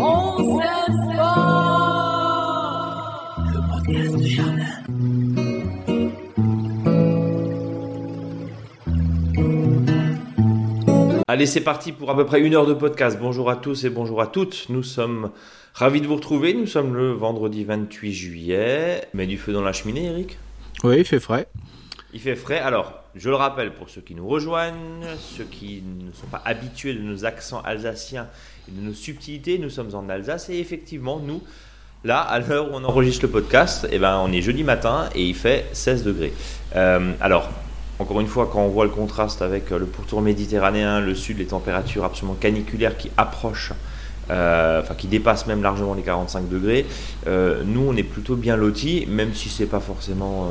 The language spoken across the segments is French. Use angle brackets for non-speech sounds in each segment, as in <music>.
On s'aime fort. Le podcast de jardin. Allez, c'est parti pour à peu près une heure de podcast. Bonjour à tous et bonjour à toutes. Nous sommes ravis de vous retrouver. Nous sommes le vendredi 28 juillet. Mais du feu dans la cheminée, Eric Oui, il fait frais. Il fait frais. Alors, je le rappelle pour ceux qui nous rejoignent, ceux qui ne sont pas habitués de nos accents alsaciens de nos subtilités, nous sommes en Alsace et effectivement, nous, là, à l'heure où on enregistre le podcast, eh ben, on est jeudi matin et il fait 16 degrés. Euh, alors, encore une fois, quand on voit le contraste avec euh, le pourtour méditerranéen, le sud, les températures absolument caniculaires qui approchent, euh, enfin qui dépassent même largement les 45 degrés, nous on est plutôt bien lotis, même si c'est pas forcément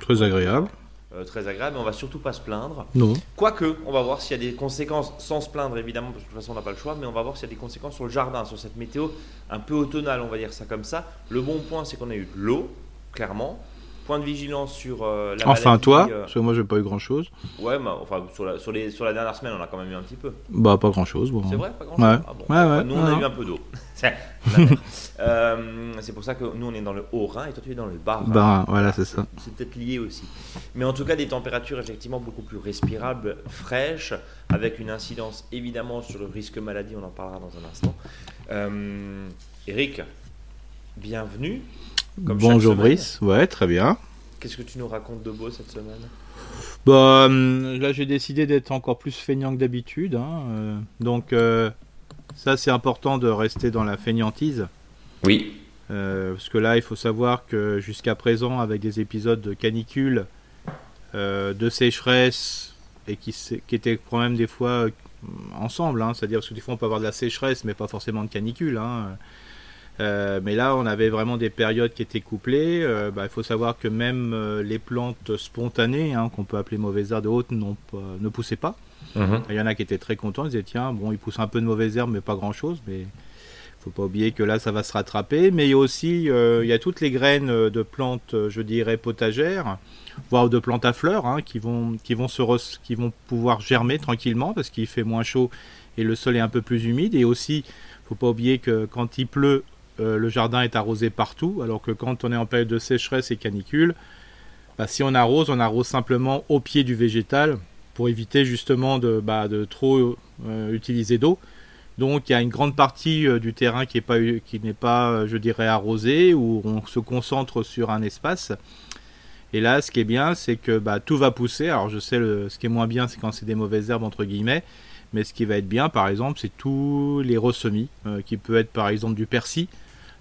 Très agréable. Euh, très agréable, mais on va surtout pas se plaindre. Non. Quoique, on va voir s'il y a des conséquences, sans se plaindre évidemment, parce que de toute façon on n'a pas le choix, mais on va voir s'il y a des conséquences sur le jardin, sur cette météo un peu automnale, on va dire ça comme ça. Le bon point, c'est qu'on a eu de l'eau, clairement. Point de vigilance sur euh, la Enfin, maladie, toi, euh, parce que moi, j'ai pas eu grand chose. Ouais, enfin, sur la, sur, les, sur la dernière semaine, on a quand même eu un petit peu. Bah, pas grand chose. Bon. C'est vrai, pas grand Ouais. chose. Ah bon. Ouais, ouais, Nous, on a eu un peu d'eau. <laughs> Euh, c'est pour ça que nous, on est dans le Haut-Rhin et toi, tu es dans le Bas-Rhin. Bah, voilà, c'est ça. C'est peut-être lié aussi. Mais en tout cas, des températures effectivement beaucoup plus respirables, fraîches, avec une incidence évidemment sur le risque maladie, on en parlera dans un instant. Euh, Eric, bienvenue. Comme Bonjour. Brice. Ouais, très bien. Qu'est-ce que tu nous racontes de beau cette semaine? Bah, hum, là, j'ai décidé d'être encore plus feignant que d'habitude. hein, euh, donc, euh, ça, c'est important de rester dans la feignantise. Oui. Euh, parce que là, il faut savoir que jusqu'à présent, avec des épisodes de canicule, euh, de sécheresse, et qui, étaient quand même des fois ensemble, hein, c'est-à-dire parce que des fois on peut avoir de la sécheresse, mais pas forcément de canicule. hein. Euh, mais là, on avait vraiment des périodes qui étaient couplées. Euh, bah, il faut savoir que même euh, les plantes spontanées, hein, qu'on peut appeler mauvaises herbes hautes, n'ont pas- ne poussaient pas. Il y en a qui étaient très contents, ils disaient tiens, bon, il pousse un peu de mauvaises herbes, mais pas grand chose. Mais faut pas oublier que là, ça va se rattraper. Mais il y a aussi, il y a toutes les graines de plantes, je dirais potagères, voire de plantes à fleurs, hein, qui vont, qui vont se, qui vont pouvoir germer tranquillement parce qu'il fait moins chaud et le sol est un peu plus humide. Et aussi, faut pas oublier que quand il pleut, euh, le jardin est arrosé partout, alors que quand on est en période de sécheresse et canicule, bah, si on arrose, on arrose simplement au pied du végétal pour éviter justement de, bah, trop euh, utiliser d'eau. Donc il y a une grande partie euh, du terrain qui n'est pas, qui n'est pas je dirais, arrosé, où on se concentre sur un espace. Et là, ce qui est bien, c'est que bah, tout va pousser. Alors je sais, ce qui est moins bien, c'est quand c'est des mauvaises herbes, entre guillemets. Mais ce qui va être bien, par exemple, c'est tous les ressemis, qui peut être par exemple du persil.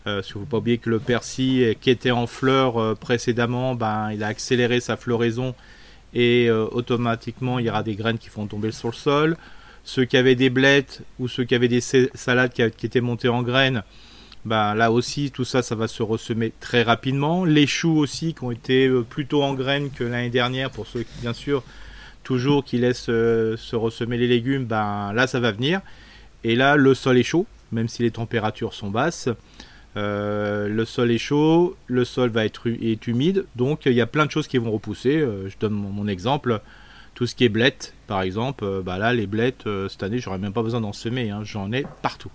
Euh, parce qu'il ne faut pas oublier que le persil, euh, qui était en fleurs euh, précédemment, ben, il a accéléré sa floraison et euh, automatiquement il y aura des graines qui vont tomber sur le sol. Ceux qui avaient des blettes ou ceux qui avaient des sa- salades qui, étaient montées en graines, ben, là aussi tout ça, ça va se ressemer très rapidement. Les choux aussi qui ont été plutôt en graines que l'année dernière, pour ceux qui, bien sûr, toujours qui laissent se ressemer les légumes, ben, là ça va venir. Et là le sol est chaud, même si les températures sont basses. Euh, le sol est chaud, le sol va être est humide, donc il y a plein de choses qui vont repousser. Euh, je donne mon, mon exemple, tout ce qui est blettes, par exemple, euh, bah là les blettes euh, cette année j'aurais même pas besoin d'en semer, hein, j'en ai partout.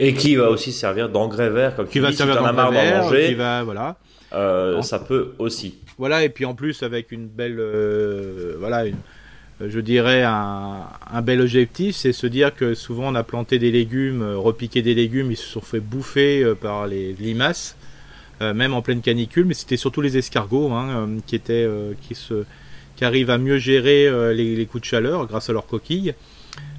Et qui va aussi servir d'engrais vert, comme Qui tu va dis, servir si as marre verts, manger, qui va voilà, euh, ça peut aussi. voilà et puis en plus avec une belle, euh, voilà, une- euh, je dirais un, un bel objectif, c'est se dire que souvent on a planté des légumes, euh, repiqué des légumes, ils se sont fait bouffer euh, par les limaces. euh, même en pleine canicule, mais c'était surtout les escargots hein, euh, qui étaient, euh, qui se, qui arrivent à mieux gérer euh, les, coups de chaleur grâce à leurs coquilles.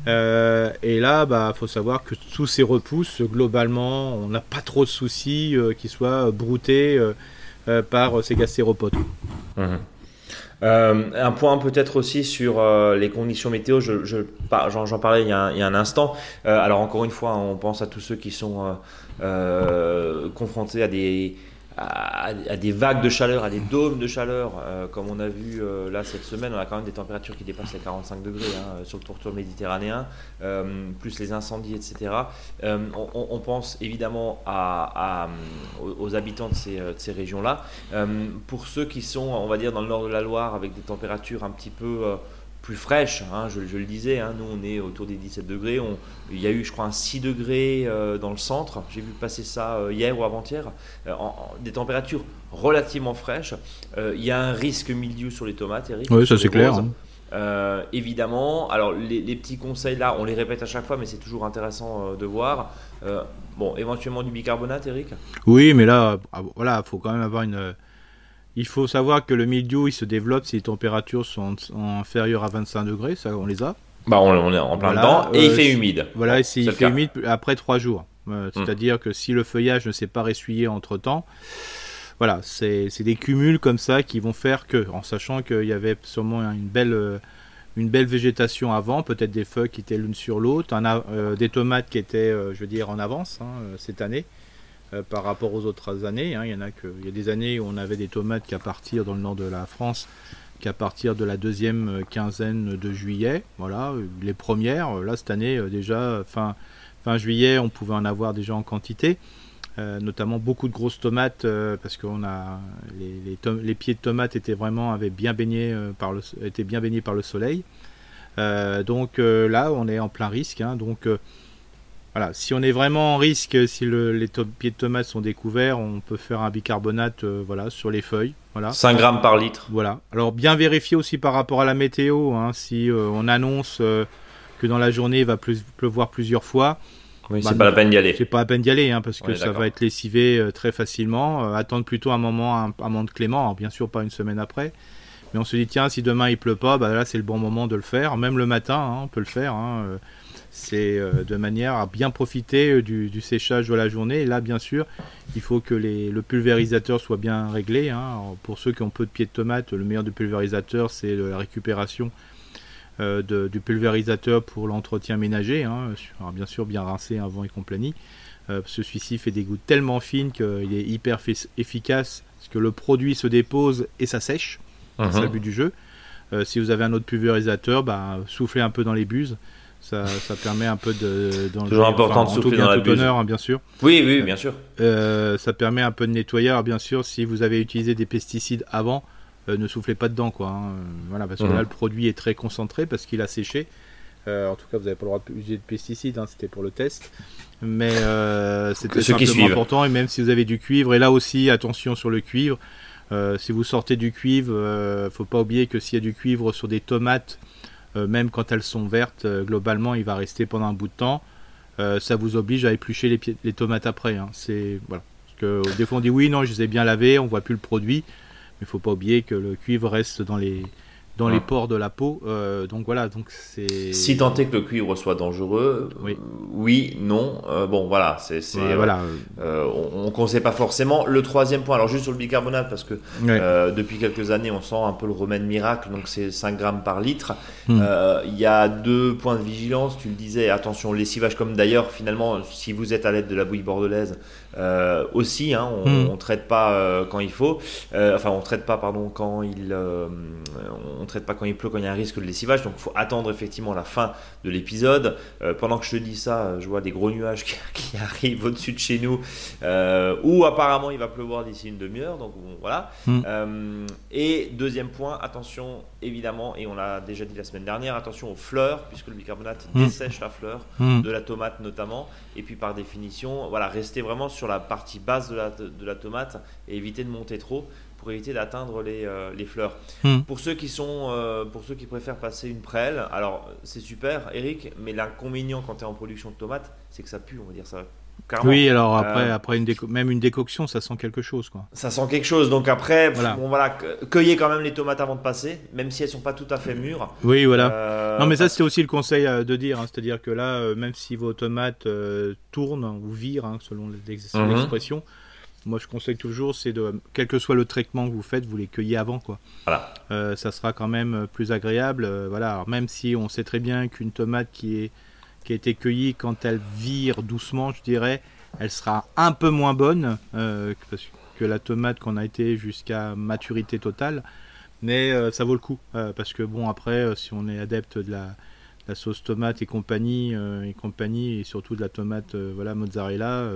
Euh, et là, bah, faut savoir que tous ces repousses, globalement, on n'a pas trop de soucis euh, qu'ils soient broutés euh, euh, par euh, ces gastéropodes. Euh, un point peut-être aussi sur euh, les conditions météo, je, je, j'en, j'en parlais il y, a un, instant. Euh, alors encore une fois, on pense à tous ceux qui sont confrontés à des, à, des vagues de chaleur, à des dômes de chaleur, euh, comme on a vu euh, là cette semaine, on a quand même des températures qui dépassent les 45 degrés hein, sur le pourtour méditerranéen, euh, plus les incendies, etc. Euh, on, pense évidemment aux, habitants de ces, euh, régions-là. Euh, pour ceux qui sont, on va dire, dans le nord de la Loire, avec des températures un petit peu euh, plus fraîche, hein, je, le disais, hein, nous on est autour des 17 degrés, on, il y a eu je crois un 6 degrés euh, dans le centre, j'ai vu passer ça euh, hier ou avant-hier, euh, des températures relativement fraîches, il y a un risque milieu sur les tomates, Eric. Oui, ça c'est clair. Hein. évidemment, alors les, petits conseils là, on les répète à chaque fois, mais c'est toujours intéressant de voir. bon, éventuellement du bicarbonate, Eric? Oui, mais là, ah, voilà, il faut quand même avoir une il faut savoir que le mildiou il se développe si les températures sont inférieures à 25 degrés, ça on les a. Bah on, est en plein dedans et il euh, fait humide. Voilà, il fait humide après 3 jours. Euh, hmm. C'est-à-dire que si le feuillage ne s'est pas ressuyé entre temps, voilà, c'est des cumuls comme ça qui vont faire que, en sachant qu'il y avait sûrement une belle, euh, une belle végétation avant, peut-être des feuilles qui étaient l'une sur l'autre, des tomates qui étaient, je veux dire, en avance hein, cette année. Euh, par rapport aux autres années. Hein. Il y en a que, il y a des années où on avait des tomates qu'à partir dans le nord de la France, qu'à partir de la deuxième euh, quinzaine de juillet. Voilà, les premières. Là cette année déjà fin fin juillet, on pouvait en avoir déjà en quantité. Euh, notamment beaucoup de grosses tomates parce qu'on a les, les, pieds de tomates étaient vraiment avaient bien baigné par le bien baignés par le soleil. donc là, on est en plein risque. Hein. donc voilà, si on est vraiment en risque, si les pieds de tomates sont découverts, on peut faire un bicarbonate euh, voilà, sur les feuilles. Voilà. 5 grammes par litre. Voilà. Alors bien vérifier aussi par rapport à la météo, hein, si euh, on annonce euh, que dans la journée il va pleuvoir plusieurs fois. Oui, bah, c'est pas la peine d'y aller. C'est pas la peine d'y aller, hein, parce que ça va être lessivé très facilement. attendre plutôt un moment, un, moment de clément, bien sûr pas une semaine après. Mais on se dit tiens, si demain il pleut pas, bah là c'est le bon moment de le faire. Même le matin, hein, on peut le faire c'est euh, de manière à bien profiter euh, du, séchage de la journée. Et là, bien sûr, il faut que le pulvérisateur soit bien réglé. Hein. pour ceux qui ont peu de pieds de tomate, le meilleur du pulvérisateur, c'est la récupération euh, du pulvérisateur pour l'entretien ménager. Hein. Alors, bien sûr, bien rincé avant et compagnie. Celui-ci fait des gouttes tellement fines qu'il est hyper efficace parce que le produit se dépose et ça sèche. C'est le uh-huh. but du jeu. si vous avez un autre pulvérisateur, bah, soufflez un peu dans les buses. Ça, permet un peu de. Toujours important de souffler dans la buse. Honneur, hein, bien sûr. Oui, oui, bien sûr. Euh, ça permet un peu de nettoyage, bien sûr. Si vous avez utilisé des pesticides avant, euh, ne soufflez pas dedans, quoi. Hein. Voilà, parce que mhm. là, le produit est très concentré parce qu'il a séché. Euh, en tout cas, vous n'avez pas le droit d'utiliser de pesticides. Hein, c'était pour le test. Mais c'était simplement important. Et même si vous avez du cuivre, et là aussi, attention sur le cuivre. si vous sortez du cuivre, ne faut pas oublier que s'il y a du cuivre sur des tomates même quand elles sont vertes, euh, globalement, il va rester pendant un bout de temps. Euh, ça vous oblige à éplucher les, tomates après. Hein. C'est voilà. Parce que des fois on dit oui, non, je les ai bien lavées, on voit plus le produit, mais il faut pas oublier que le cuivre reste dans les dans les pores de la peau. Euh, donc voilà, donc c'est. Si tant est que le cuivre soit dangereux, oui, oui non. Euh, bon, voilà, c'est. voilà. Euh, on ne conseille pas forcément. Le troisième point, alors juste sur le bicarbonate, parce que depuis quelques années, on sent un peu le remède miracle, donc c'est 5 grammes par litre. Hmm. Il y a deux points de vigilance, tu le disais, attention, lessivage, comme d'ailleurs, finalement, si vous êtes à l'aide de la bouille bordelaise, aussi, hein, on ne hmm. traite pas quand il faut. enfin, on traite pas, pardon, quand il. on traite pas quand il pleut, quand il y a un risque de lessivage. Donc il faut attendre effectivement la fin de l'épisode. Euh, pendant que je te dis ça, je vois des gros nuages <laughs> qui, arrivent au-dessus de chez nous, euh, où apparemment il va pleuvoir d'ici une demi-heure. Donc voilà. Hmm. Euh, et deuxième point, attention évidemment, et on l'a déjà dit la semaine dernière, attention aux fleurs, puisque le bicarbonate hmm. dessèche la fleur, de la tomate notamment. Et puis par définition, voilà, restez vraiment sur la partie basse de la, de la tomate et évitez de monter trop pour éviter d'atteindre les, euh, les, fleurs. Hmm. Pour ceux qui sont, euh, pour ceux qui préfèrent passer une prêle, alors c'est super, Eric, mais l'inconvénient quand tu es en production de tomates, c'est que ça pue, on va dire ça. Oui, alors après, euh, après une même une décoction, ça sent quelque chose, quoi. Ça sent quelque chose. Donc après, voilà. bon voilà, cueillez quand même les tomates avant de passer, même si elles sont pas tout à fait mûres. Oui, voilà. non, mais ça c'était aussi le conseil de dire, hein, c'est-à-dire que là, même si vos tomates tournent ou virent, hein, selon mhm. l'expression. Moi, je conseille toujours, c'est de, quel que soit le traitement que vous faites, vous les cueillez avant, quoi. Voilà. Euh, ça sera quand même euh, plus agréable. Euh, voilà. même si on sait très bien qu'une tomate qui est qui a été cueillie quand elle vire doucement, je dirais, elle sera un peu moins bonne que la tomate qu'on a été jusqu'à maturité totale. Mais ça vaut le coup parce que bon après, si on est adepte de la, la sauce tomate et compagnie et compagnie et surtout de la tomate voilà mozzarella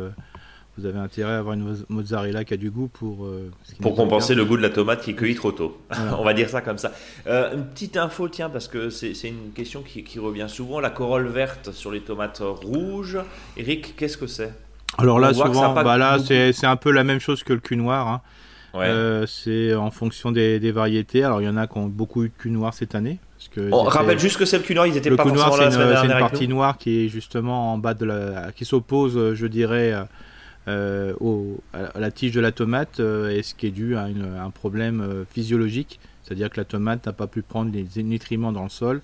vous avez intérêt à avoir une mozzarella qui a du goût pour. pour compenser le goût de la tomate qui est cueillie trop tôt. <laughs> On va dire ça comme ça. une petite info, tiens, parce que c'est une question qui, qui, revient souvent la corolle verte sur les tomates rouges. Eric, qu'est-ce que c'est? Alors là, souvent, bah là, c'est un peu la même chose que le cul noir. Hein. Euh, c'est en fonction des, variétés. Alors il y en a qui ont beaucoup eu de cul noir cette année. Parce que On rappelle juste que c'est le cul noir, ils étaient le pas forcément là C'est une, partie noire qui est justement en bas de la, qui s'oppose, je dirais, euh, au, à la tige de la tomate, euh, et ce qui est dû à, un problème physiologique, c'est-à-dire que la tomate n'a pas pu prendre les nutriments dans le sol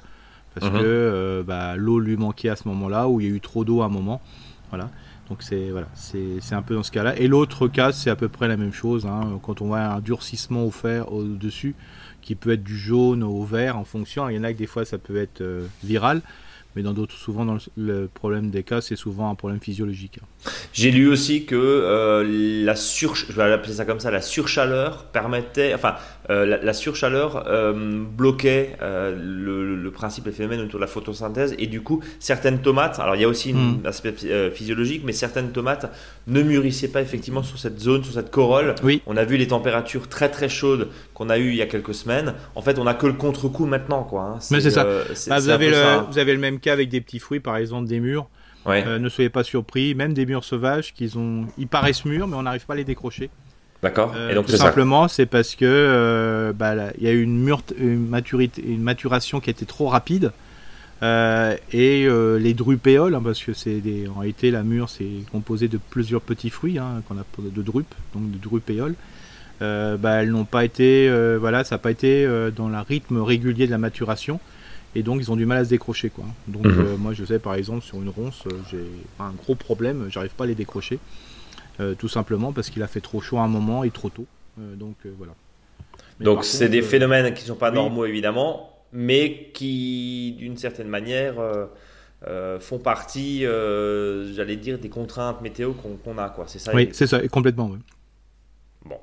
parce mhm. que bah, l'eau lui manquait à ce moment-là, ou il y a eu trop d'eau à un moment. Voilà. Donc c'est voilà, c'est un peu dans ce cas-là. Et l'autre cas, c'est à peu près la même chose. Hein. quand on voit un durcissement au fer au-dessus, qui peut être du jaune au vert en fonction. Il y en a que des fois ça peut être euh, viral, mais dans d'autres, souvent, dans le, problème des cas, c'est souvent un problème physiologique. J'ai lu aussi que euh, la sur, je vais appeler ça comme ça, la surchaleur permettait, enfin, euh, la, surchaleur euh, bloquait le, principe, le phénomène autour de la photosynthèse, et du coup, certaines tomates, alors il y a aussi un hmm. aspect physiologique, mais certaines tomates ne mûrissaient pas effectivement sur cette zone, sur cette corolle. Oui. On a vu les températures très très chaudes qu'on a eu il y a quelques semaines. En fait, on a que le contre-coup maintenant, quoi. Hein. Mais c'est ça. Bah, vous, avez le, vous avez le même cas avec des petits fruits, par exemple des mûres. Euh, ne soyez pas surpris, même des mûres sauvages, qu'ils ont, ils paraissent mûrs, mais on n'arrive pas à les décrocher. D'accord. Euh, et donc tout simplement, c'est parce que euh, bah, il y a une, mûre, une, maturité, une maturation qui a été trop rapide. et les drupéoles, hein, parce que c'est en réalité la mûre c'est composé de plusieurs petits fruits hein, qu'on a de drupes, donc de drupéoles. bah, elles n'ont pas été, voilà, ça n'a pas été dans le rythme régulier de la maturation et donc ils ont du mal à se décrocher quoi. Donc mhm. euh, moi je sais par exemple sur une ronce euh, j'ai un gros problème, j'arrive pas à les décrocher euh, tout simplement parce qu'il a fait trop chaud à un moment et trop tôt. donc voilà. donc c'est des phénomènes qui sont pas normaux évidemment, mais qui d'une certaine manière font partie, j'allais dire, des contraintes météo qu'on a quoi. C'est ça. Oui, c'est ça, complètement. Bon,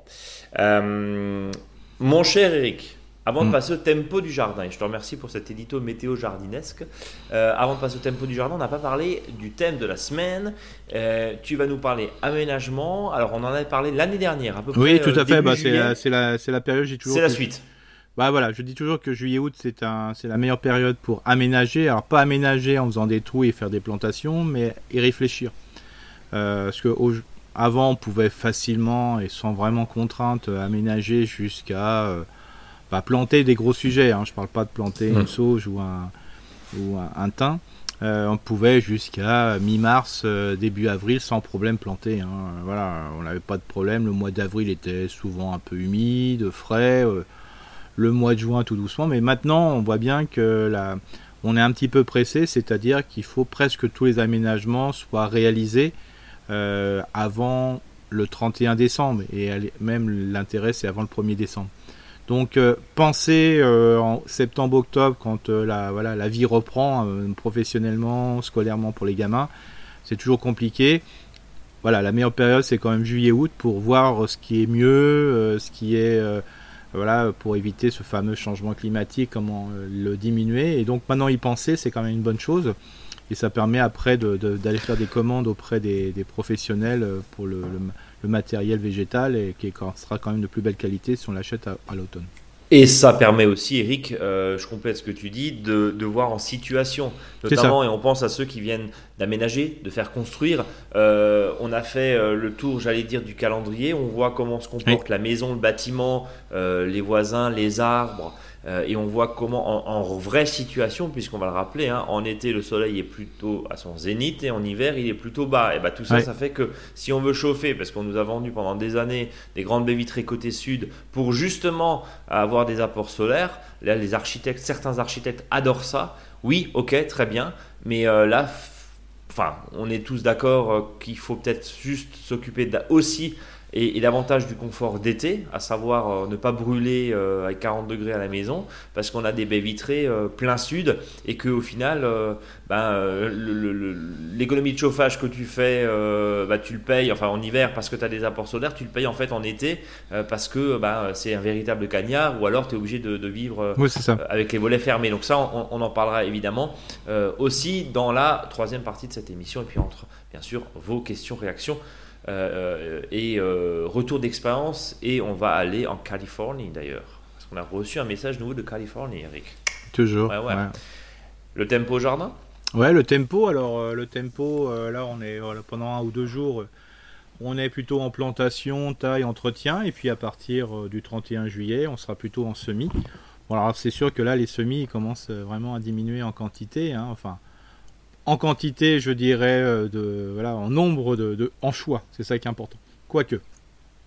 mon cher Eric. Avant de mm. passer au tempo du jardin, et je te remercie pour cet édito météo jardinesque, euh, avant de passer au tempo du jardin, on n'a pas parlé du thème de la semaine. Euh, tu vas nous parler aménagement. Alors, on en avait parlé l'année dernière, à peu près. Oui, tout à euh, fait. Bah, c'est la, la, période, j'ai toujours. C'est la suite. Bah voilà, je dis toujours que juillet-août, c'est la meilleure période pour aménager. Alors, pas aménager en faisant des trous et faire des plantations, mais y réfléchir. parce que avant, on pouvait facilement et sans vraiment contrainte aménager jusqu'à pas planter des gros sujets. Hein. Je parle pas de planter une sauge ou un, ou un, thym. Euh, on pouvait jusqu'à mi-mars, euh, début avril, sans problème planter. Hein. Voilà, on n'avait pas de problème. Le mois d'avril était souvent un peu humide, frais. Euh, le mois de juin, tout doucement. Mais maintenant, on voit bien que la, on est un petit peu pressé, c'est-à-dire qu'il faut presque tous les aménagements soient réalisés avant le 31 décembre. Et même l'intérêt, c'est avant le 1er décembre. Donc euh, pensez euh, en septembre-octobre quand euh, la, voilà, la vie reprend professionnellement, scolairement pour les gamins, c'est toujours compliqué. Voilà, la meilleure période c'est quand même juillet-août pour voir ce qui est mieux, ce qui est voilà pour éviter ce fameux changement climatique, comment le diminuer. Et donc maintenant y penser c'est quand même une bonne chose et ça permet après d'aller faire des commandes auprès des, professionnels pour le matériel végétal et qui sera quand même de plus belle qualité si on l'achète à, l'automne. Et ça permet aussi, Eric, euh, je complète ce que tu dis, de, de voir en situation, notamment, et on pense à ceux qui viennent d'aménager, de faire construire. Euh, on a fait euh, le tour, j'allais dire, du calendrier, on voit comment se comporte la maison, le bâtiment, les voisins, les arbres, et on voit comment, en, vraie situation, puisqu'on va le rappeler, hein, en été le soleil est plutôt à son zénith et en hiver il est plutôt bas. Et bah, tout ça, ça fait que si on veut chauffer, parce qu'on nous a vendu pendant des années des grandes baies vitrées côté sud pour justement avoir des apports solaires, là les architectes, certains architectes adorent ça. Oui, ok, très bien, mais euh, là, enfin, on est tous d'accord euh, qu'il faut peut-être juste s'occuper aussi et, l'avantage du confort d'été, à savoir euh, ne pas brûler euh, à 40 degrés à la maison, parce qu'on a des baies vitrées euh, plein sud, et qu'au final, ben, l'économie de chauffage que tu fais, bah, tu le payes, enfin en hiver parce que tu as des apports solaires, tu le payes en fait en été parce que bah, c'est un véritable cagnard, ou alors tu es obligé de, vivre avec les volets fermés. Donc ça, on, on en parlera évidemment aussi dans la troisième partie de cette émission, et puis entre bien sûr vos questions, réactions et retour d'expérience. Et on va aller en Californie d'ailleurs. Parce qu'on a reçu un message nouveau de Californie, Eric. Toujours. Le tempo jardin? Ouais, le tempo. Alors, le tempo, là, on est pendant un ou deux jours on est plutôt en plantation, taille, entretien, et puis à partir euh, du 31 juillet, on sera plutôt en semis. Bon, alors c'est sûr que là, les semis commencent euh, vraiment à diminuer en quantité, hein, enfin, en quantité, je dirais, euh, de, voilà, en nombre de, en choix, c'est ça qui est important. Quoique.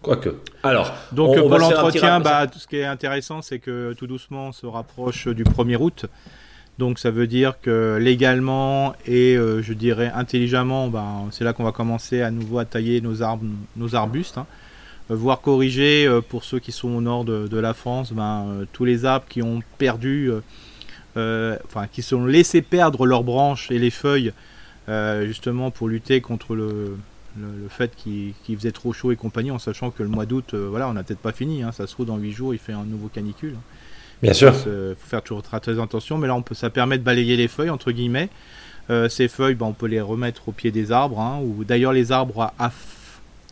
Quoique. Alors, donc pour l'entretien, bah, ce qui est intéressant, c'est que tout doucement, on se rapproche du 1er août. Donc ça veut dire que légalement et euh, je dirais intelligemment, ben, c'est là qu'on va commencer à nouveau à tailler nos, arbres, nos arbustes, hein. euh, voire corriger euh, pour ceux qui sont au nord de, la France, ben, tous les arbres qui ont perdu, enfin qui sont laissés perdre leurs branches et les feuilles, justement pour lutter contre le, fait qu'il faisait trop chaud et compagnie, en sachant que le mois d'août, voilà, on n'a peut-être pas fini, hein. ça se trouve dans 8 jours, il fait un nouveau canicule. Hein. Bien sûr. Il faut faire toujours très attention, mais là on peut, ça permet de balayer les feuilles entre guillemets. Euh, ces feuilles, ben, on peut les remettre au pied des arbres, hein, ou d'ailleurs les arbres à,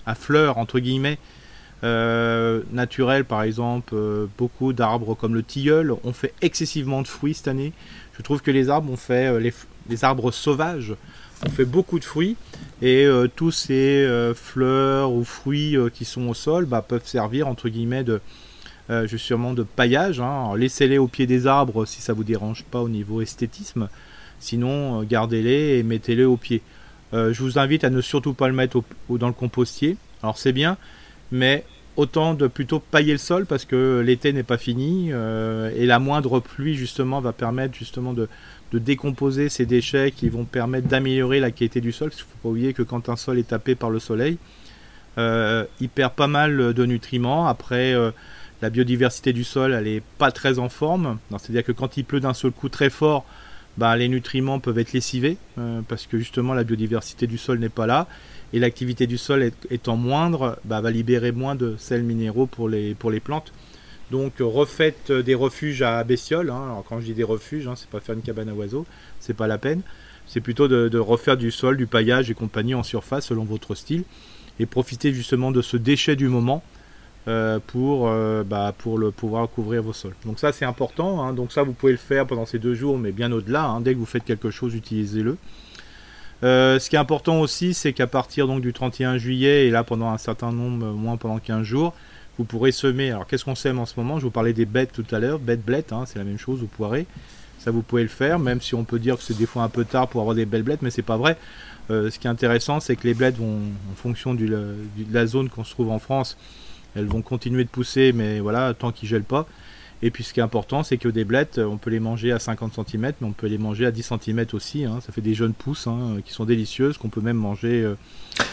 à, fleurs entre guillemets euh, naturels, par exemple, euh, beaucoup d'arbres comme le tilleul ont fait excessivement de fruits cette année. Je trouve que les arbres ont fait les, arbres sauvages ont fait beaucoup de fruits et tous ces fleurs ou fruits qui sont au sol bah, peuvent servir entre guillemets de euh, sûrement de paillage. Hein. Laissez-les au pied des arbres si ça vous dérange pas au niveau esthétisme. Sinon, euh, gardez-les et mettez-les au pied. Euh, je vous invite à ne surtout pas le mettre dans le compostier. Alors c'est bien, mais autant de plutôt pailler le sol parce que l'été n'est pas fini euh, et la moindre pluie justement va permettre justement de, décomposer ces déchets qui vont permettre d'améliorer la qualité du sol. Parce qu'il ne faut pas oublier que quand un sol est tapé par le soleil, il perd pas mal de nutriments. Après, la biodiversité du sol, elle est pas très en forme. C'est-à-dire que quand il pleut d'un seul coup très fort, bah, les nutriments peuvent être lessivés euh, parce que justement la biodiversité du sol n'est pas là et l'activité du sol étant moindre bah, va libérer moins de sels minéraux pour les, pour les plantes. Donc refaites des refuges à bestioles. Hein. Alors quand je dis des refuges, hein, c'est pas faire une cabane à oiseaux, c'est pas la peine. C'est plutôt de, refaire du sol, du paillage et compagnie en surface selon votre style et profiter justement de ce déchet du moment euh, pour, euh, bah, pour le, pouvoir couvrir vos sols. Donc ça c'est important, hein. donc ça vous pouvez le faire pendant ces deux jours, mais bien au-delà, hein. dès que vous faites quelque chose, utilisez-le. Euh, ce qui est important aussi, c'est qu'à partir donc, du 31 juillet, et là pendant un certain nombre, moins pendant 15 jours, vous pourrez semer. Alors qu'est-ce qu'on sème en ce moment? Je vous parlais des bêtes tout à l'heure, bêtes blettes, hein, c'est la même chose, vous pourrez. Ça vous pouvez le faire, même si on peut dire que c'est des fois un peu tard pour avoir des belles blettes, mais c'est pas vrai. ce qui est intéressant, c'est que les blettes vont, en fonction de la zone qu'on se trouve en France, elles vont continuer de pousser, mais voilà, tant qu'ils gèlent pas. Et puis ce qui est important, c'est que des blettes, on peut les manger à 50 cm, mais on peut les manger à 10 cm aussi. Hein. Ça fait des jeunes pousses hein, qui sont délicieuses, qu'on peut même manger euh,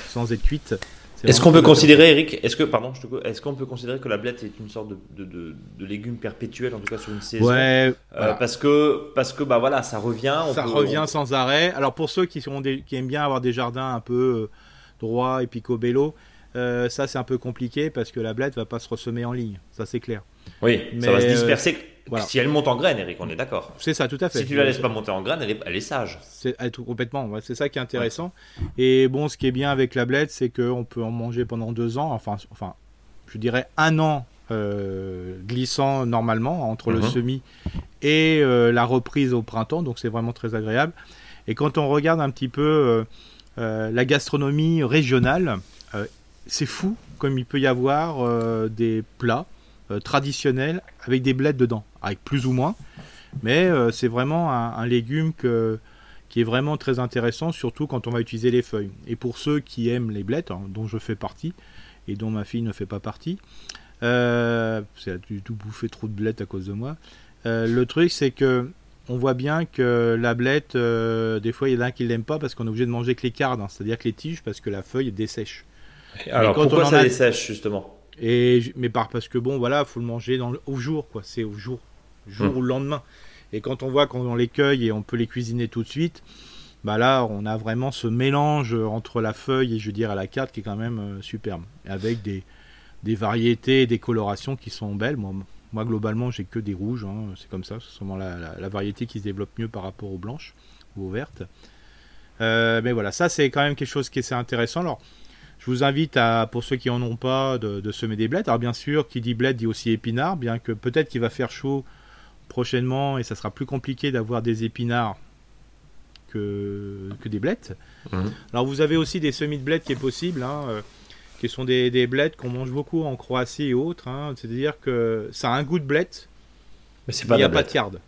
sans être cuites. Est-ce qu'on peut considérer, Eric, est-ce que, pardon, est-ce qu'on peut considérer que la blette est une sorte de, de, légume perpétuel, en tout cas sur une saison? Ouais. Euh, parce que, parce que, bah voilà, ça revient. ça revient sans arrêt. Alors pour ceux qui, sont qui aiment bien avoir des jardins un peu euh, droits et picobello, euh, ça, c'est un peu compliqué parce que la blette va pas se ressemer en ligne. Ça, c'est clair. Oui, ça va se disperser. Si elle monte en graine, Eric, on est d'accord. C'est ça, tout à fait. Si tu la laisses pas monter en graine, elle est, elle est sage. C'est tout complètement. c'est ça qui est intéressant. Et bon, ce qui est bien avec la blette, c'est qu'on peut en manger pendant deux ans. Enfin, enfin, je dirais un an euh, glissant normalement entre le mhm. semis et euh, la reprise au printemps. Donc, c'est vraiment très agréable. Et quand on regarde un petit peu la gastronomie régionale, c'est fou comme il peut y avoir euh, des plats euh, traditionnels avec des blettes dedans, avec plus ou moins. Mais euh, c'est vraiment un, légume qui est vraiment très intéressant, surtout quand on va utiliser les feuilles. Et pour ceux qui aiment les blettes, hein, dont je fais partie, et dont ma fille ne fait pas partie, c'est du tout bouffé trop de blettes à cause de moi. le truc, c'est que on voit bien que la blette, des fois, il y en a un qui l'aime pas parce qu'on est obligé de manger que les cardes, hein, c'est-à-dire que les tiges, parce que la feuille dessèche. Alors pourquoi ça dessèche justement et mais par parce que bon voilà, faut le manger dans au jour quoi, c'est au jour, jour hmm. ou le lendemain. Et quand on voit qu'on les cueille et on peut les cuisiner tout de suite, bah là on a vraiment ce mélange entre la feuille et je veux dire à la carte qui est quand même euh, superbe, avec des des variétés, des colorations qui sont belles. Moi, moi globalement j'ai que des rouges, hein, c'est comme ça, c'est sûrement la, la, variété qui se développe mieux par rapport aux blanches ou aux vertes. Euh, mais voilà, ça c'est quand même quelque chose qui est assez intéressant. Alors Je vous invite à, pour ceux qui en ont pas, de, semer des blettes. Alors bien sûr, qui dit blette dit aussi épinards, bien que peut-être qu'il va faire chaud prochainement et ça sera plus compliqué d'avoir des épinards que, que des blettes. Mhm. Alors vous avez aussi des semis de blettes qui est possible, hein, euh, qui sont des, des blettes qu'on mange beaucoup en Croatie et autres. Hein. C'est-à-dire que ça a un goût de blette, mais il n'y a pas de carde.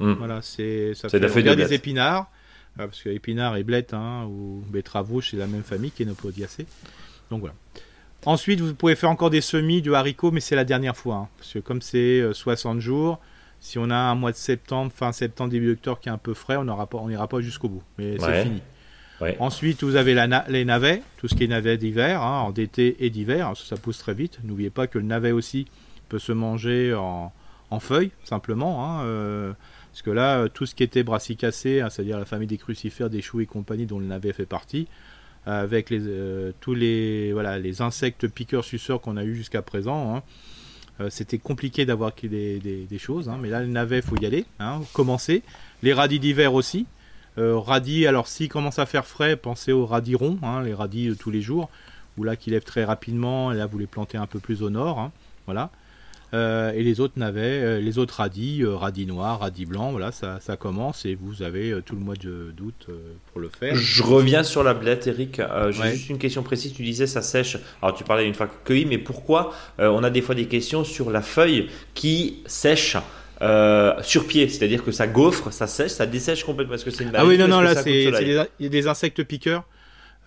Mhm. Voilà, c'est ça fait, des épinards. Ah, parce que épinards et blettes hein, ou betterave rouge, c'est la même famille qui est Nopodiacée. Donc voilà. Ensuite, vous pouvez faire encore des semis de haricots, mais c'est la dernière fois. Hein, parce que comme c'est 60 euh, jours, si on a un mois de septembre, fin septembre, début octobre qui est un peu frais, on n'ira pas, jusqu'au bout. Mais c'est fini. Ensuite, vous avez la les navets, tout ce qui est navet d'hiver, hein, en d'été et d'hiver, ça, pousse très vite. N'oubliez pas que le navet aussi peut se manger en, feuilles, simplement. Euh, parce que là, euh, tout ce qui était brassicacé, hein, c'est-à-dire la famille des crucifères, des choux et compagnie dont le navet fait partie, euh, avec euh, tous les, insectes piqueurs-suceurs qu'on a eu jusqu'à présent, hein, c'était compliqué d'avoir des, des, choses. Hein, mais là, le navet, il faut y aller, commencer. Les radis d'hiver aussi. radis, alors s'il commence à faire frais, pensez aux radis ronds, les radis de tous les jours, ou là qui lèvent très rapidement, et là vous les plantez un peu plus au nord. voilà. Euh, et les autres navets, euh, les autres radis, euh, radis noirs, radis blancs, voilà, ça, ça commence et vous avez tout le mois d'août pour le faire. Je reviens sur la blette, Eric. J'ai juste une question précise. Tu disais ça sèche. Alors tu parlais une fois cueilli, mais pourquoi on a des fois des questions sur la feuille qui sèche sur pied, c'est-à-dire que ça gaufre, ça sèche, ça dessèche complètement parce que c'est une Ah oui, non, non, là c'est des, des, insectes piqueurs.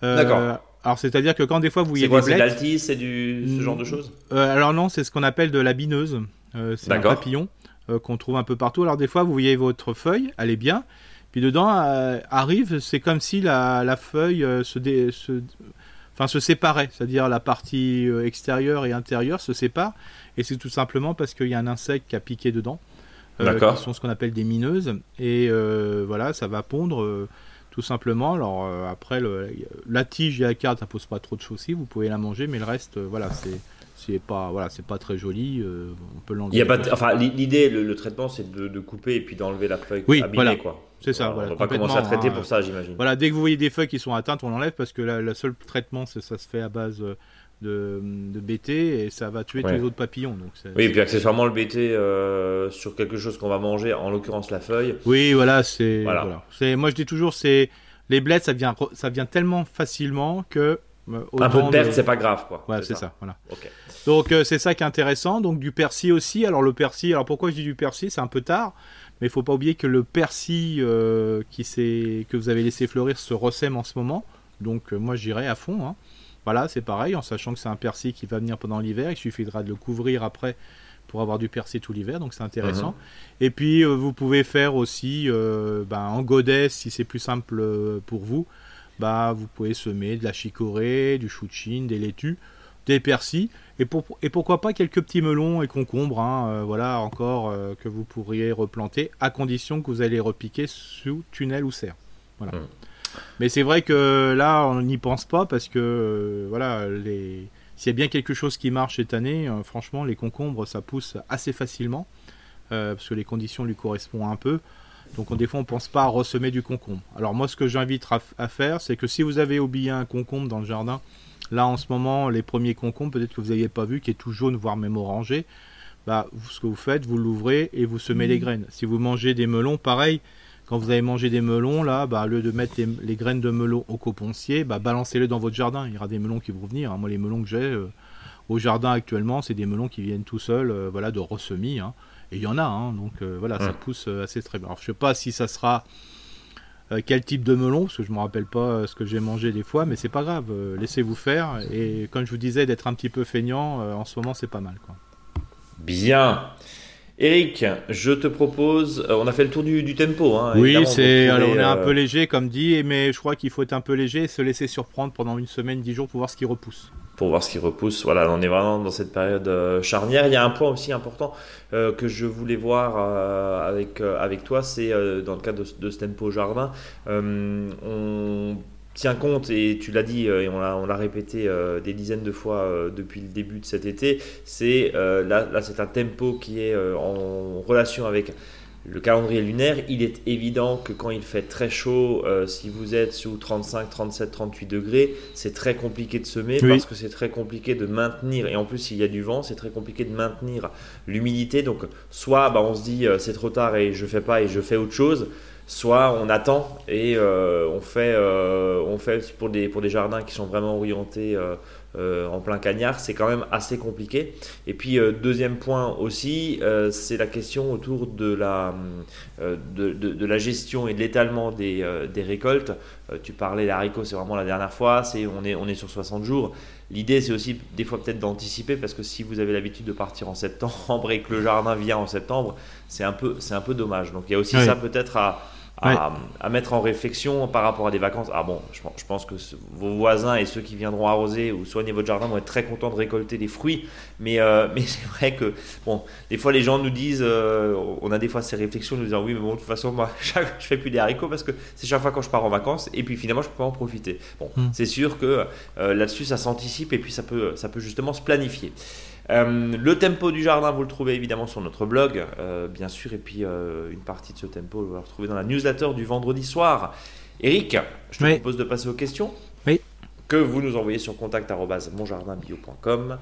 D'accord. Alors, c'est-à-dire que quand des fois vous voyez des blettes... C'est d'altis, c'est du ce genre de choses euh, Alors non, c'est ce qu'on appelle de la bineuse. Euh, c'est un papillon euh, qu'on trouve un peu partout. Alors des fois, vous voyez votre feuille, elle est bien. Puis dedans arrive, c'est comme si la, feuille se, se, enfin, se séparait. C'est-à-dire la partie extérieure et intérieure se séparent. Et c'est tout simplement parce qu'il y a un insecte qui a piqué dedans. qui sont ce qu'on appelle des mineuses. Et voilà, ça va pondre tout simplement. Alors euh, après, le, la tige et la carte, ça pose pas trop de soucis, vous pouvez la manger, mais le reste, euh, voilà, c'est c'est pas voilà c'est pas très joli euh, on peut l'enlever il y a pas enfin l'idée le, traitement c'est de, couper et puis d'enlever la feuille oui, voilà. quoi c'est ça voilà, on va pas commencer à traiter pour ça j'imagine voilà dès que vous voyez des feuilles qui sont atteintes on l'enlève parce que le seul traitement ça se fait à base de, de BT et ça va tuer tous les autres papillons. Donc oui, et puis accessoirement le BT euh, sur quelque chose qu'on va manger, en l'occurrence la feuille. Oui, voilà, c'est. Voilà. Moi je dis toujours, c'est les blettes, ça vient, ça vient tellement facilement que. Euh, Un peu de perte, c'est pas grave, quoi. Ouais, c'est ça. voilà. Donc euh, c'est ça qui est intéressant. Donc du persil aussi. Alors le persil, alors pourquoi je dis du persil? C'est un peu tard, mais il faut pas oublier que le persil qui que vous avez laissé fleurir se ressème en ce moment. Donc moi j'irai à fond. Hein. Voilà, c'est pareil, en sachant que c'est un persil qui va venir pendant l'hiver, il suffira de le couvrir après pour avoir du persil tout l'hiver, donc c'est intéressant. Mhm. Et puis euh, vous pouvez faire aussi euh, ben, en godet, si c'est plus simple euh, pour vous, bah, vous pouvez semer de la chicorée, du chou de des laitues, des persils, et, et pourquoi pas quelques petits melons et concombres, hein, voilà encore que vous pourriez replanter, à condition que vous allez repiquer sous tunnel ou serre. Voilà. Mhm. Mais c'est vrai que là, on n'y pense pas parce que euh, voilà, les... s'il y a bien quelque chose qui marche cette année, euh, franchement, les concombres, ça pousse assez facilement euh, parce que les conditions lui correspondent un peu. Donc des fois, on pense pas à ressemer du concombre. Alors moi, ce que j'invite à, faire, c'est que si vous avez oublié un concombre dans le jardin, là en ce moment, les premiers concombres, peut-être que vous n'aviez pas vu, qui est tout jaune, voire même orangé, bah, ce que vous faites, vous l'ouvrez et vous semez les mmh. graines. Si vous mangez des melons, pareil, quand vous avez mangé des melons, là, bah, au lieu de mettre les, graines de melon au coponcier, bah, balancez-les dans votre jardin. Il y aura des melons qui vont venir. Hein. Moi, les melons que j'ai euh, au jardin actuellement, c'est des melons qui viennent tout seuls, euh, voilà, de ressemis. Hein. Et il y en a, hein. donc euh, voilà, ça pousse assez très bien. Alors, je sais pas si ça sera quel type de melon, parce que je me rappelle pas ce que j'ai mangé des fois, mais c'est pas grave. Laissez-vous faire. Et comme je vous disais, d'être un petit peu feignant, en ce moment, c'est pas mal, quoi. Bien. Eric, je te propose, euh, on a fait le tour du, tempo. Hein, oui, c'est, alors on est un euh, peu léger comme dit, mais je crois qu'il faut être un peu léger et se laisser surprendre pendant une semaine, dix jours pour voir ce qui repousse. Pour voir ce qui repousse. Voilà, on est vraiment dans cette période euh, charnière. Il y a un point aussi important que je voulais voir avec, avec toi, c'est dans le cadre de, de, ce tempo jardin. on tient compte, et tu l'as dit, euh, et on l'a répété euh, des dizaines de fois euh, depuis le début de cet été, c'est là, là c'est un tempo qui est en relation avec le calendrier lunaire, il est évident que quand il fait très chaud, si vous êtes sous 35, 37, 38 degrés, c'est très compliqué de semer parce que c'est très compliqué de maintenir, et en plus s'il y a du vent, c'est très compliqué de maintenir l'humidité. Donc soit bah, on se dit c'est trop tard et je fais pas et je fais autre chose, soit on attend et euh, on fait, on fait pour, des, pour des jardins qui sont vraiment orientés euh, en plein cagnard, c'est quand même assez compliqué. Et puis, euh, deuxième point aussi, euh, c'est la question autour de la, de, la gestion et de l'étalement des, récoltes. tu parlais l'haricot, c'est vraiment la dernière fois, c'est, on, est, on est sur 60 jours. L'idée, c'est aussi des fois peut-être d'anticiper, parce que si vous avez l'habitude de partir en septembre <laughs> et que le jardin vient en septembre, c'est un peu, c'est un peu dommage. Donc il y a aussi ça peut-être à à, mettre en réflexion par rapport à des vacances. Ah bon, je, pense que vos voisins et ceux qui viendront arroser ou soigner votre jardin vont être très contents de récolter des fruits. Mais, euh, <laughs> mais c'est vrai que, bon, des fois les gens nous disent, euh, on a des fois ces réflexions, nous disant oui, mais bon, de toute façon, moi, <laughs> je fais plus des haricots parce que c'est chaque fois quand je pars en vacances et puis finalement, je peux pas en profiter. Bon, hmm. c'est sûr que euh, là-dessus, ça s'anticipe et puis ça peut, ça peut justement se planifier. Euh, le tempo du jardin, vous le trouvez évidemment sur notre blog, euh, bien sûr, et puis euh, une partie de ce tempo, vous le retrouvez dans la newsletter du vendredi soir. Eric, je te propose de passer aux questions. Oui. Que vous nous envoyez sur contact.monjardinbio.com.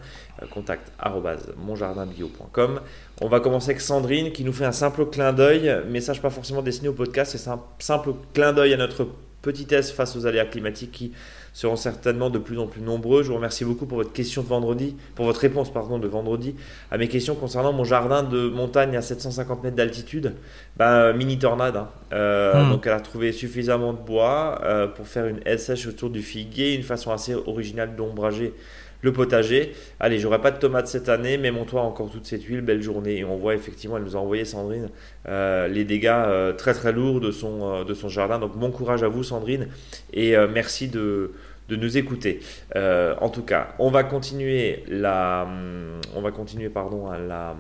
contact.monjardinbio.com. On va commencer avec Sandrine qui nous fait un simple clin d'œil, message pas forcément destiné au podcast, c'est un simple clin d'œil à notre petitesse face aux aléas climatiques qui seront certainement de plus en plus nombreux. Je vous remercie beaucoup pour votre question de vendredi, pour votre réponse pardon de vendredi à mes questions concernant mon jardin de montagne à 750 mètres d'altitude. Ben, mini tornade. Hein. Euh, hmm. Donc elle a trouvé suffisamment de bois euh, pour faire une sèche autour du figuier, une façon assez originale d'ombrager le potager. Allez, j'aurai pas de tomates cette année, mais mon toit encore toute cette huile, belle journée. Et on voit effectivement, elle nous a envoyé Sandrine euh, les dégâts très très lourds de son, de son jardin. Donc bon courage à vous Sandrine et merci de nous écouter. Euh, en tout cas, on va continuer la, on va continuer pardon la,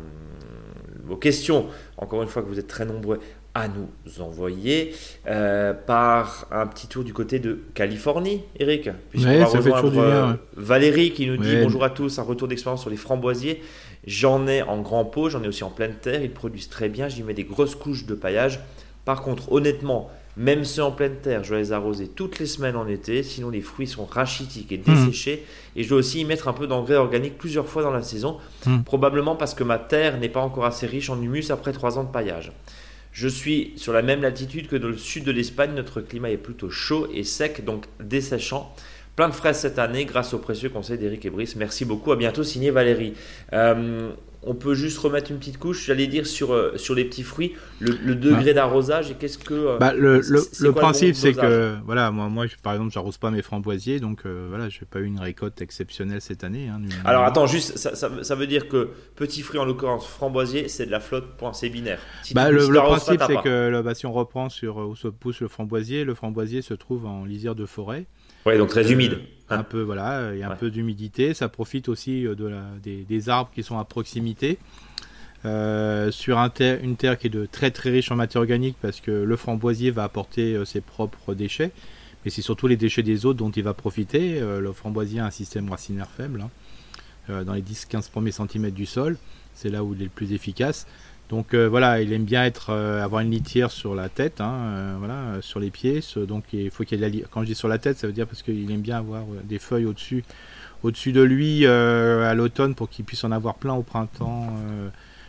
vos questions. Encore une fois que vous êtes très nombreux à nous envoyer euh, par un petit tour du côté de Californie, Eric. Puisqu'on va rejoindre euh, Valérie qui nous dit bonjour à tous, un retour d'expérience sur les framboisiers. J'en ai en grand pot, j'en ai aussi en pleine terre, ils produisent très bien, j'y mets des grosses couches de paillage. Par contre, honnêtement, même ceux en pleine terre, je dois les arroser toutes les semaines en été, sinon les fruits sont rachitiques et hmm. desséchés. Et je dois aussi y mettre un peu d'engrais organique plusieurs fois dans la saison, hmm. probablement parce que ma terre n'est pas encore assez riche en humus après trois ans de paillage. Je suis sur la même latitude que dans le sud de l'Espagne, notre climat est plutôt chaud et sec, donc desséchant. Plein de fraises cette année grâce aux précieux conseils d'Éric et Brice. Merci beaucoup. À bientôt, signé Valérie. Euh, on peut juste remettre une petite couche, j'allais dire, sur, euh, sur les petits fruits, le, degré d'arrosage et qu'est-ce que. Euh, bah, le, le, principe, c'est que, voilà, moi, moi par exemple, j'arrose pas mes framboisiers, donc euh, voilà, je n'ai pas eu une récolte exceptionnelle cette année. Hein, Alors attends, juste, ça, ça, veut dire que petits fruits, en l'occurrence framboisier, c'est de la flotte, point, c'est binaire. bah, le, principe, c'est que bah, si on reprend sur où se pousse le framboisier, le framboisier se trouve en lisière de forêt. Oui, donc très humide. un peu, voilà, il y a un peu d'humidité. Ça profite aussi de la, des, arbres qui sont à proximité. Euh, sur un une terre qui est de très très riche en matière organique parce que le framboisier va apporter euh, ses propres déchets, mais c'est surtout les déchets des autres dont il va profiter. Euh, le framboisier a un système racinaire faible, hein. dans les 10-15 premiers centimètres du sol, c'est là où il est le plus efficace. Donc voilà, il aime bien être avoir une litière sur la tête, hein, voilà, sur les pieds. donc il faut qu'il ait quand je dis sur la tête, ça veut dire parce qu'il aime bien avoir des feuilles au-dessus, au-dessus de lui à l'automne pour qu'il puisse en avoir plein au printemps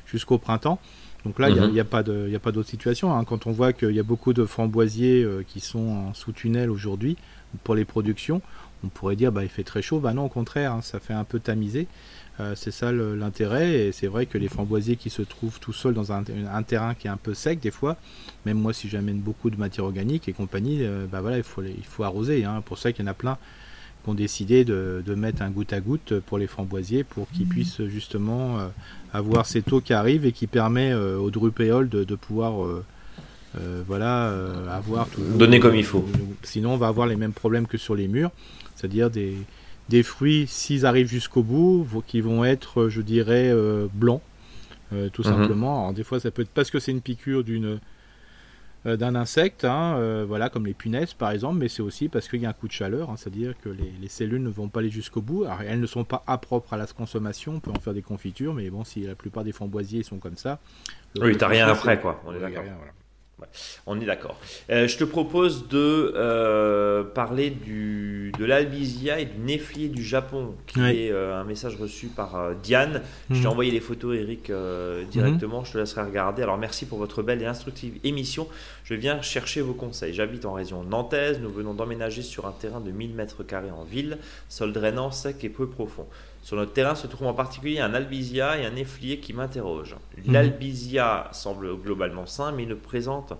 jusqu'au printemps. Donc là, il n'y a, mhm. a pas d'autre situation. Hein. Quand on voit qu'il y a beaucoup de framboisiers qui sont en sous-tunnel aujourd'hui pour les productions, on pourrait dire bah il fait très chaud. Bah non, au contraire, hein, ça fait un peu tamiser. Euh, c'est ça l'intérêt. Et c'est vrai que les framboisiers qui se trouvent tout seuls dans un, terrain qui est un peu sec, des fois, même moi, si j'amène beaucoup de matière organique et compagnie, euh, bah voilà, il faut, il faut arroser. Hein. Pour ça qu'il y en a plein qui ont décidé de, mettre un goutte à goutte pour les framboisiers pour qu'ils mmh. puissent justement euh, avoir ces taux qui arrivent et qui permet aux drupéoles de, pouvoir. voilà, avoir donner comme il faut. Sinon, on va avoir les mêmes problèmes que sur les murs, c'est-à-dire des, des fruits, s'ils arrivent jusqu'au bout, qui vont être, je dirais, euh, blancs, euh, tout mhm. simplement. Alors, des fois, ça peut être parce que c'est une piqûre d'une euh, d'un insecte, hein, euh, voilà, comme les punaises par exemple, mais c'est aussi parce qu'il y a un coup de chaleur, hein, c'est-à-dire que les, cellules ne vont pas aller jusqu'au bout. Alors, elles ne sont pas propres à la consommation, on peut en faire des confitures, mais bon, si la plupart des framboisiers sont comme ça. Oui, t'as rien après, quoi. On est d'accord. On est d'accord. Euh, je te propose de euh, parler du, de l'albizia et du néflier du Japon, qui est euh, un message reçu par Diane. Je t'ai mhm. envoyé les photos, Eric, directement. Mhm. Je te laisserai regarder. Alors, merci pour votre belle et instructive émission. Je viens chercher vos conseils. J'habite en région nantaise. Nous venons d'emménager sur un terrain de 1000 mètres carrés en ville, sol drainant, sec et peu profond. Sur notre terrain se trouve en particulier un albizia et un efflier qui m'interrogent. Mhm. L'albizia semble globalement sain, mais il, présente,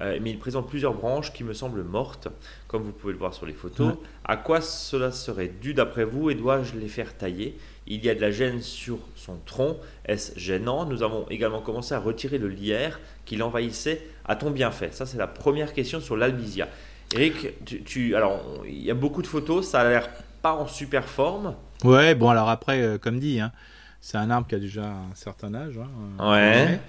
euh, mais il présente plusieurs branches qui me semblent mortes, comme vous pouvez le voir sur les photos. À quoi cela serait dû d'après vous et dois-je les faire tailler? Il y a de la gêne sur son tronc. Est-ce gênant? Nous avons également commencé à retirer le lierre qui l'envahissait. A-t-on bien fait Ça, c'est la première question sur l'albizia. Eric, tu, alors, il y a beaucoup de photos, ça a l'air pas en super forme. Ouais, bon, alors après, euh, comme dit, hein, c'est un arbre qui a déjà un certain âge. Hein, ouais.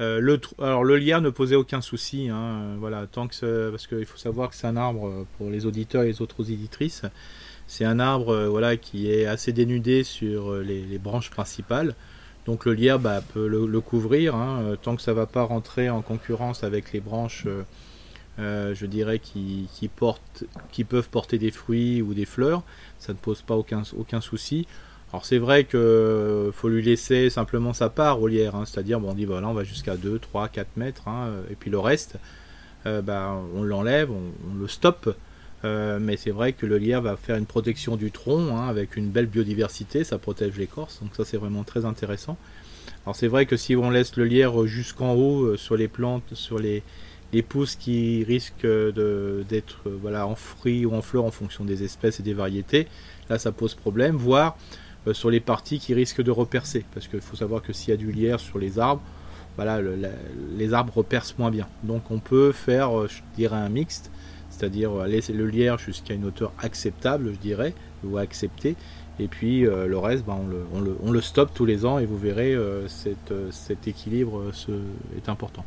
Euh, le, alors le lierre ne posait aucun souci, hein, euh, voilà, tant que parce qu'il faut savoir que c'est un arbre pour les auditeurs et les autres auditrices, c'est un arbre voilà qui est assez dénudé sur les, branches principales, donc le lierre bah, peut le, couvrir, tant que ça va pas rentrer en concurrence avec les branches, je dirais qui, portent, qui peuvent porter des fruits ou des fleurs, ça ne pose pas aucun, aucun souci. Alors c'est vrai que faut lui laisser simplement sa part au lierre, hein. c'est-à-dire bon, on dit voilà on va jusqu'à 2, 3, 4 mètres, hein, et puis le reste, euh, bah, on l'enlève, on, le stoppe, euh, mais c'est vrai que le lierre va faire une protection du tronc hein, avec une belle biodiversité, ça protège l'écorce, donc ça c'est vraiment très intéressant. Alors c'est vrai que si on laisse le lierre jusqu'en haut euh, sur les plantes, sur les, les pousses qui risquent d'être euh, voilà, en fruits ou en fleurs en fonction des espèces et des variétés, là ça pose problème, voire euh, sur les parties qui risquent de repercer, parce qu'il faut savoir que s'il y a du lierre sur les arbres, voilà, les arbres repercent moins bien. Donc on peut faire, euh, je dirais, un mixte, c'est-à-dire laisser le lierre jusqu'à une hauteur acceptable, je dirais, ou accepter, et puis le reste, ben, on, le, stoppe tous les ans, et vous verrez, cet équilibre est important.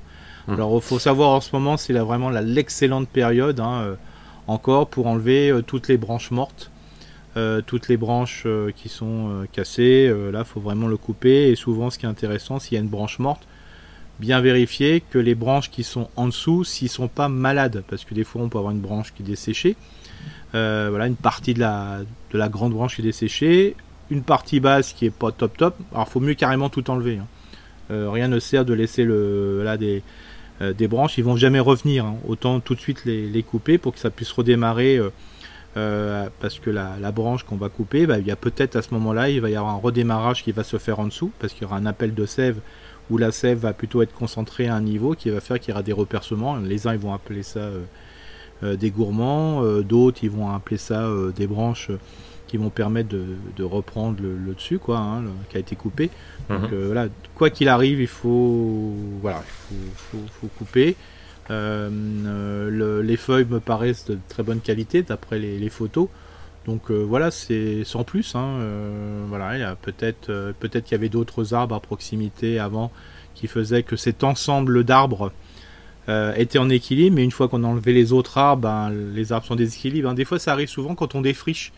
Hum. Alors il faut savoir en ce moment c'est vraiment l'excellente période hein, euh, encore pour enlever euh, toutes les branches mortes, euh, toutes les branches qui sont cassées. là il faut vraiment le couper et souvent ce qui est intéressant s'il y a une branche morte, bien vérifier que les branches qui sont en dessous s'ils sont pas malades parce que des fois on peut avoir une branche qui est desséchée. voilà une partie de la, de la grande branche qui est desséchée, une partie basse qui est pas top top. Alors il faut mieux carrément tout enlever. Hein. rien ne sert de laisser le, là des, euh, des branches, ils vont jamais revenir. Hein. Autant tout de suite les, couper pour que ça puisse redémarrer. Euh, euh, parce que la, branche qu'on va couper, bah, il y a peut-être à ce moment-là, il va y avoir un redémarrage qui va se faire en dessous, parce qu'il y aura un appel de sève où la sève va plutôt être concentrée à un niveau qui va faire qu'il y aura des repercements. Les uns ils vont appeler ça des gourmands, d'autres ils vont appeler ça des branches qui vont permettre de, reprendre le, dessus, quoi, hein, qui a été coupé. Donc mhm. euh, voilà, quoi qu'il arrive, il faut, voilà, il faut, couper. Euh, euh, les feuilles me paraissent de très bonne qualité d'après les, photos. Donc voilà, c'est sans plus. Hein, voilà, il y a peut-être peut-être qu'il y avait d'autres arbres à proximité avant qui faisaient que cet ensemble d'arbres était en équilibre. Mais une fois qu'on a enlevé les autres arbres, ben, les arbres sont déséquilibrés. Hein. Des fois, ça arrive souvent quand on défriche.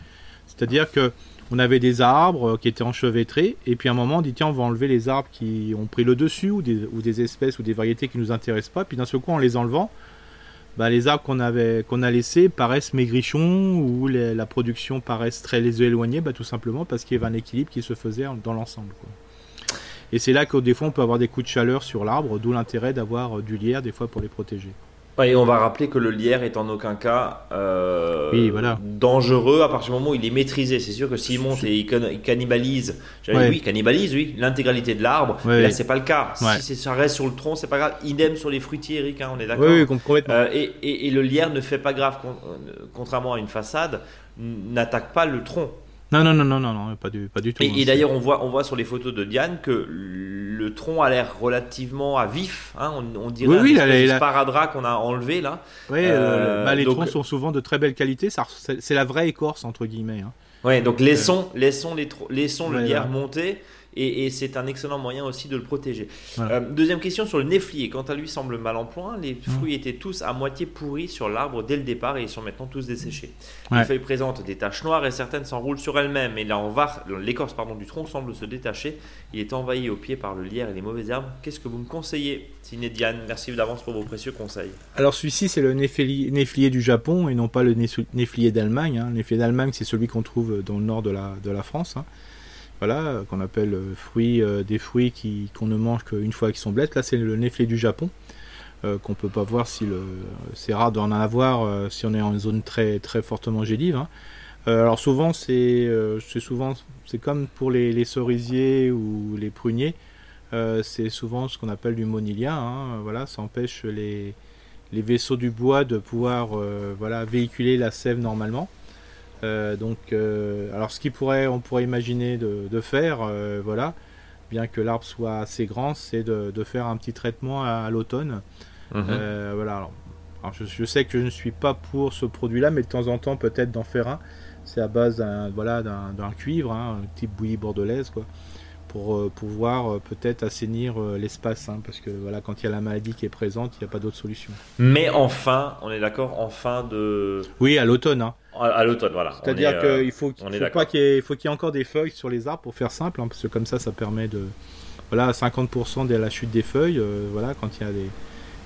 C'est-à-dire que on avait des arbres qui étaient enchevêtrés, et puis à un moment on dit tiens on va enlever les arbres qui ont pris le dessus, ou des, espèces ou des variétés qui nous intéressent pas, puis d'un seul coup en les enlevant, bah, les arbres qu'on a laissés paraissent maigrichons, ou la production paraît très éloignée, bah, tout simplement parce qu'il y avait un équilibre qui se faisait dans l'ensemble. Et c'est là que des fois on peut avoir des coups de chaleur sur l'arbre, d'où l'intérêt d'avoir du lierre des fois pour les protéger. Et on va rappeler que le lierre est en aucun cas euh, dangereux à partir du moment où il est maîtrisé. C'est sûr que s'il monte et il cannibalise, oui, cannibalise, oui, l'intégralité de l'arbre. Là, c'est pas le cas. Si ça reste sur le tronc, c'est pas grave. Idem sur les fruitiers, Eric, hein, on est d'accord. Oui, complètement. Euh, et, et, le lierre ne fait pas grave, euh, contrairement à une façade, n'attaque pas le tronc. Non, non, non, non, non, non pas, du, pas du tout. Et, hein, d'ailleurs, on voit, on voit sur les photos de Diane que le tronc a l'air relativement à vif. Hein, on, dirait oui, oui, sparadrap qu'on a enlevé là. Oui, euh, euh, bah, les troncs sont souvent de très belle qualité. C'est la vraie écorce entre guillemets. Hein. Oui, donc laissons, laissons, les laissons le lierre monter et, c'est un excellent moyen aussi de le protéger. Euh, deuxième question sur le néflier. Quant à lui, semble mal en point. Les mmh. fruits étaient tous à moitié pourris sur l'arbre dès le départ et ils sont maintenant tous desséchés. Les feuilles présentent des taches noires et certaines s'enroulent sur elles-mêmes. Et là, l'écorce du tronc semble se détacher. Il est envahi au pied par le lierre et les mauvaises herbes. Qu'est-ce que vous me conseillez Siné Diane, merci d'avance pour vos précieux conseils. Alors celui-ci, c'est le néflier, du Japon et non pas le néflier d'Allemagne. Hein. Le néflier d'Allemagne, c'est celui qu'on trouve dans le nord de la, de la France. Hein voilà, qu'on appelle euh, fruits, euh, des fruits qui, qu'on ne mange qu'une fois qu'ils sont blettes. Là, c'est le néflé du Japon, euh, qu'on peut pas voir si le. C'est rare d'en avoir si on est en zone très, très fortement gélive. Hein. alors souvent, c'est, souvent, c'est comme pour les, cerisiers ou les pruniers. c'est souvent ce qu'on appelle du monilien. Hein. voilà, ça empêche les, les vaisseaux du bois de pouvoir voilà, véhiculer la sève normalement. Euh, donc, euh, alors ce qui pourrait, on pourrait imaginer de, faire, euh, voilà, bien que l'arbre soit assez grand, c'est de, faire un petit traitement à, l'automne. Mhm. voilà. Alors, je, sais que je ne suis pas pour ce produit-là, mais de temps en temps peut-être d'en faire un. C'est à base d'un voilà d'un cuivre, hein, un type bouillie bordelaise, quoi, pour pouvoir peut-être assainir l'espace, hein, parce que voilà, quand il y a la maladie qui est présente, il n'y a pas d'autre solution. Mais enfin, on est d'accord, enfin de. Oui, à l'automne. Hein. À, l'automne, voilà. C'est-à-dire qu'il faut, qu'il y ait, faut qu'il y ait encore des feuilles sur les arbres pour faire simple, hein, parce que comme ça, ça permet de. Voilà, 50% de la chute des feuilles, euh, voilà, quand il y a des.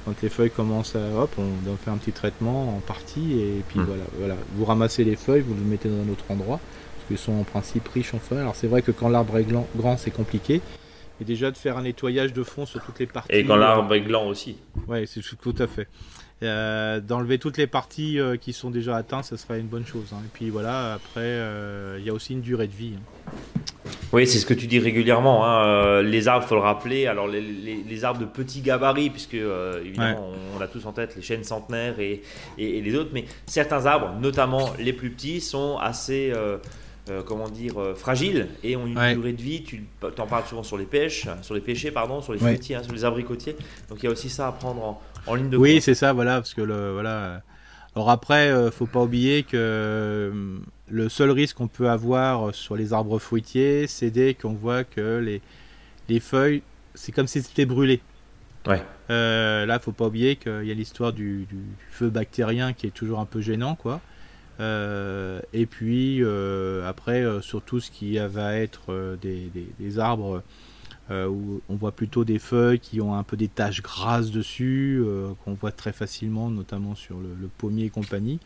Quand les feuilles commencent à. Hop, on doit faire un petit traitement en partie, et puis hmm. voilà, voilà. Vous ramassez les feuilles, vous les mettez dans un autre endroit, parce qu'ils sont en principe riches en feuilles. Alors c'est vrai que quand l'arbre est grand, c'est compliqué. Et déjà de faire un nettoyage de fond sur toutes les parties. Et quand l'arbre est gland aussi. Oui, c'est tout à fait. Euh, d'enlever toutes les parties euh, qui sont déjà atteintes, ça serait une bonne chose. Hein. Et puis voilà, après, euh, il y a aussi une durée de vie. Hein. Oui, c'est ce que tu dis régulièrement. Hein. les arbres, faut le rappeler. Alors les, arbres de petit gabarit, puisque évidemment on, a tous en tête les chênes centenaires et, et, les autres, mais certains arbres, notamment les plus petits, sont assez comment dire, fragiles et ont une durée de vie. Tu en parles souvent sur les pêches, sur les pêchers, pardon, sur les fruitiers, sur les abricotiers. Donc il y a aussi ça à prendre en, oui, c'est ça, voilà, parce que le, voilà. Alors après, euh, faut pas oublier que euh, le seul risque qu'on peut avoir sur les arbres fruitiers, c'est dès qu'on voit que les, les feuilles, c'est comme si c'était brûlé. Ouais. Euh, là, faut pas oublier qu'il y a l'histoire du, feu bactérien qui est toujours un peu gênant, quoi. et puis après, sur tout ce qui va être des, des, arbres euh, où on voit plutôt des feuilles qui ont un peu des taches grasses dessus, euh, qu'on voit très facilement, notamment sur le, pommier et compagnie.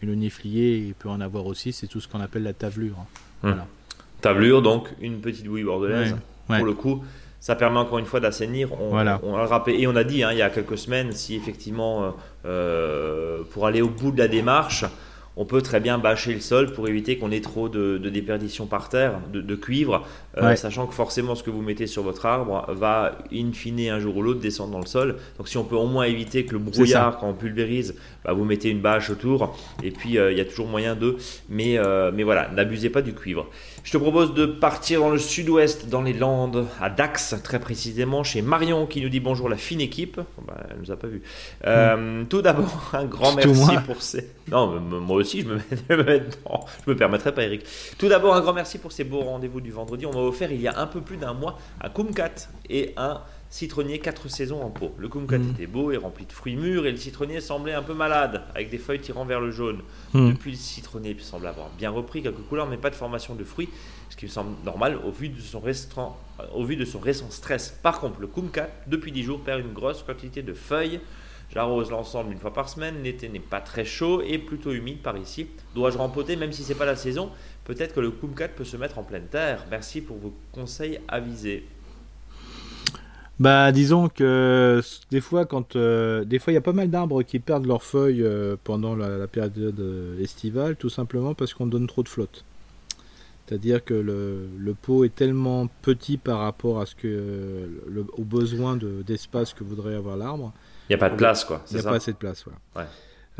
Mais le néflier il peut en avoir aussi, c'est tout ce qu'on appelle la tavelure. Hein. Tavelure, donc une petite bouillie bordelaise. Pour le coup, ça permet encore une fois d'assainir. On, voilà. on, et on a dit hein, il y a quelques semaines, si effectivement, euh, pour aller au bout de la démarche, on peut très bien bâcher le sol pour éviter qu'on ait trop de, déperdition par terre, de, cuivre, euh, sachant que forcément ce que vous mettez sur votre arbre va in fine un jour ou l'autre descendre dans le sol. Donc si on peut au moins éviter que le brouillard, quand on pulvérise, bah, vous mettez une bâche autour, et puis euh, il y a toujours moyen de... Mais, euh, mais voilà, n'abusez pas du cuivre. Je te propose de partir dans le sud-ouest, dans les Landes, à Dax, très précisément, chez Marion qui nous dit bonjour la fine équipe. Bah, elle nous a pas vu. Hmm. Tout d'abord, <laughs> un grand merci pour ces... Non, moi aussi, je me, mets, <laughs> Je me permettrai pas, Eric. Tout d'abord, un grand merci pour ces beaux rendez-vous du vendredi. On m'a offert il y a un peu plus d'un mois un Kumkat et un citronnier 4 saisons en pot. Le Kumkat mm. était beau et rempli de fruits mûrs et le citronnier semblait un peu malade, avec des feuilles tirant vers le jaune. Mm. Depuis, le citronnier semble avoir bien repris quelques couleurs, mais pas de formation de fruits, ce qui me semble normal au vu de son, récent, au vu de son récent stress. Par contre, le Kumkat, depuis 10 jours, perd une grosse quantité de feuilles J'arrose l'ensemble une fois par semaine. L'été n'est pas très chaud et plutôt humide par ici. Dois-je rempoter même si c'est pas la saison? Peut-être que le Kumkat peut se mettre en pleine terre. Merci pour vos conseils avisés. Bah, disons que des fois, quand euh, des fois, il y a pas mal d'arbres qui perdent leurs feuilles euh, pendant la, période estivale, tout simplement parce qu'on donne trop de flotte. C'est-à-dire que le, pot est tellement petit par rapport à ce que le, aux besoins d'espace que voudrait avoir l'arbre il n'y a pas de place, quoi. Il n'y a pas assez de place, voilà.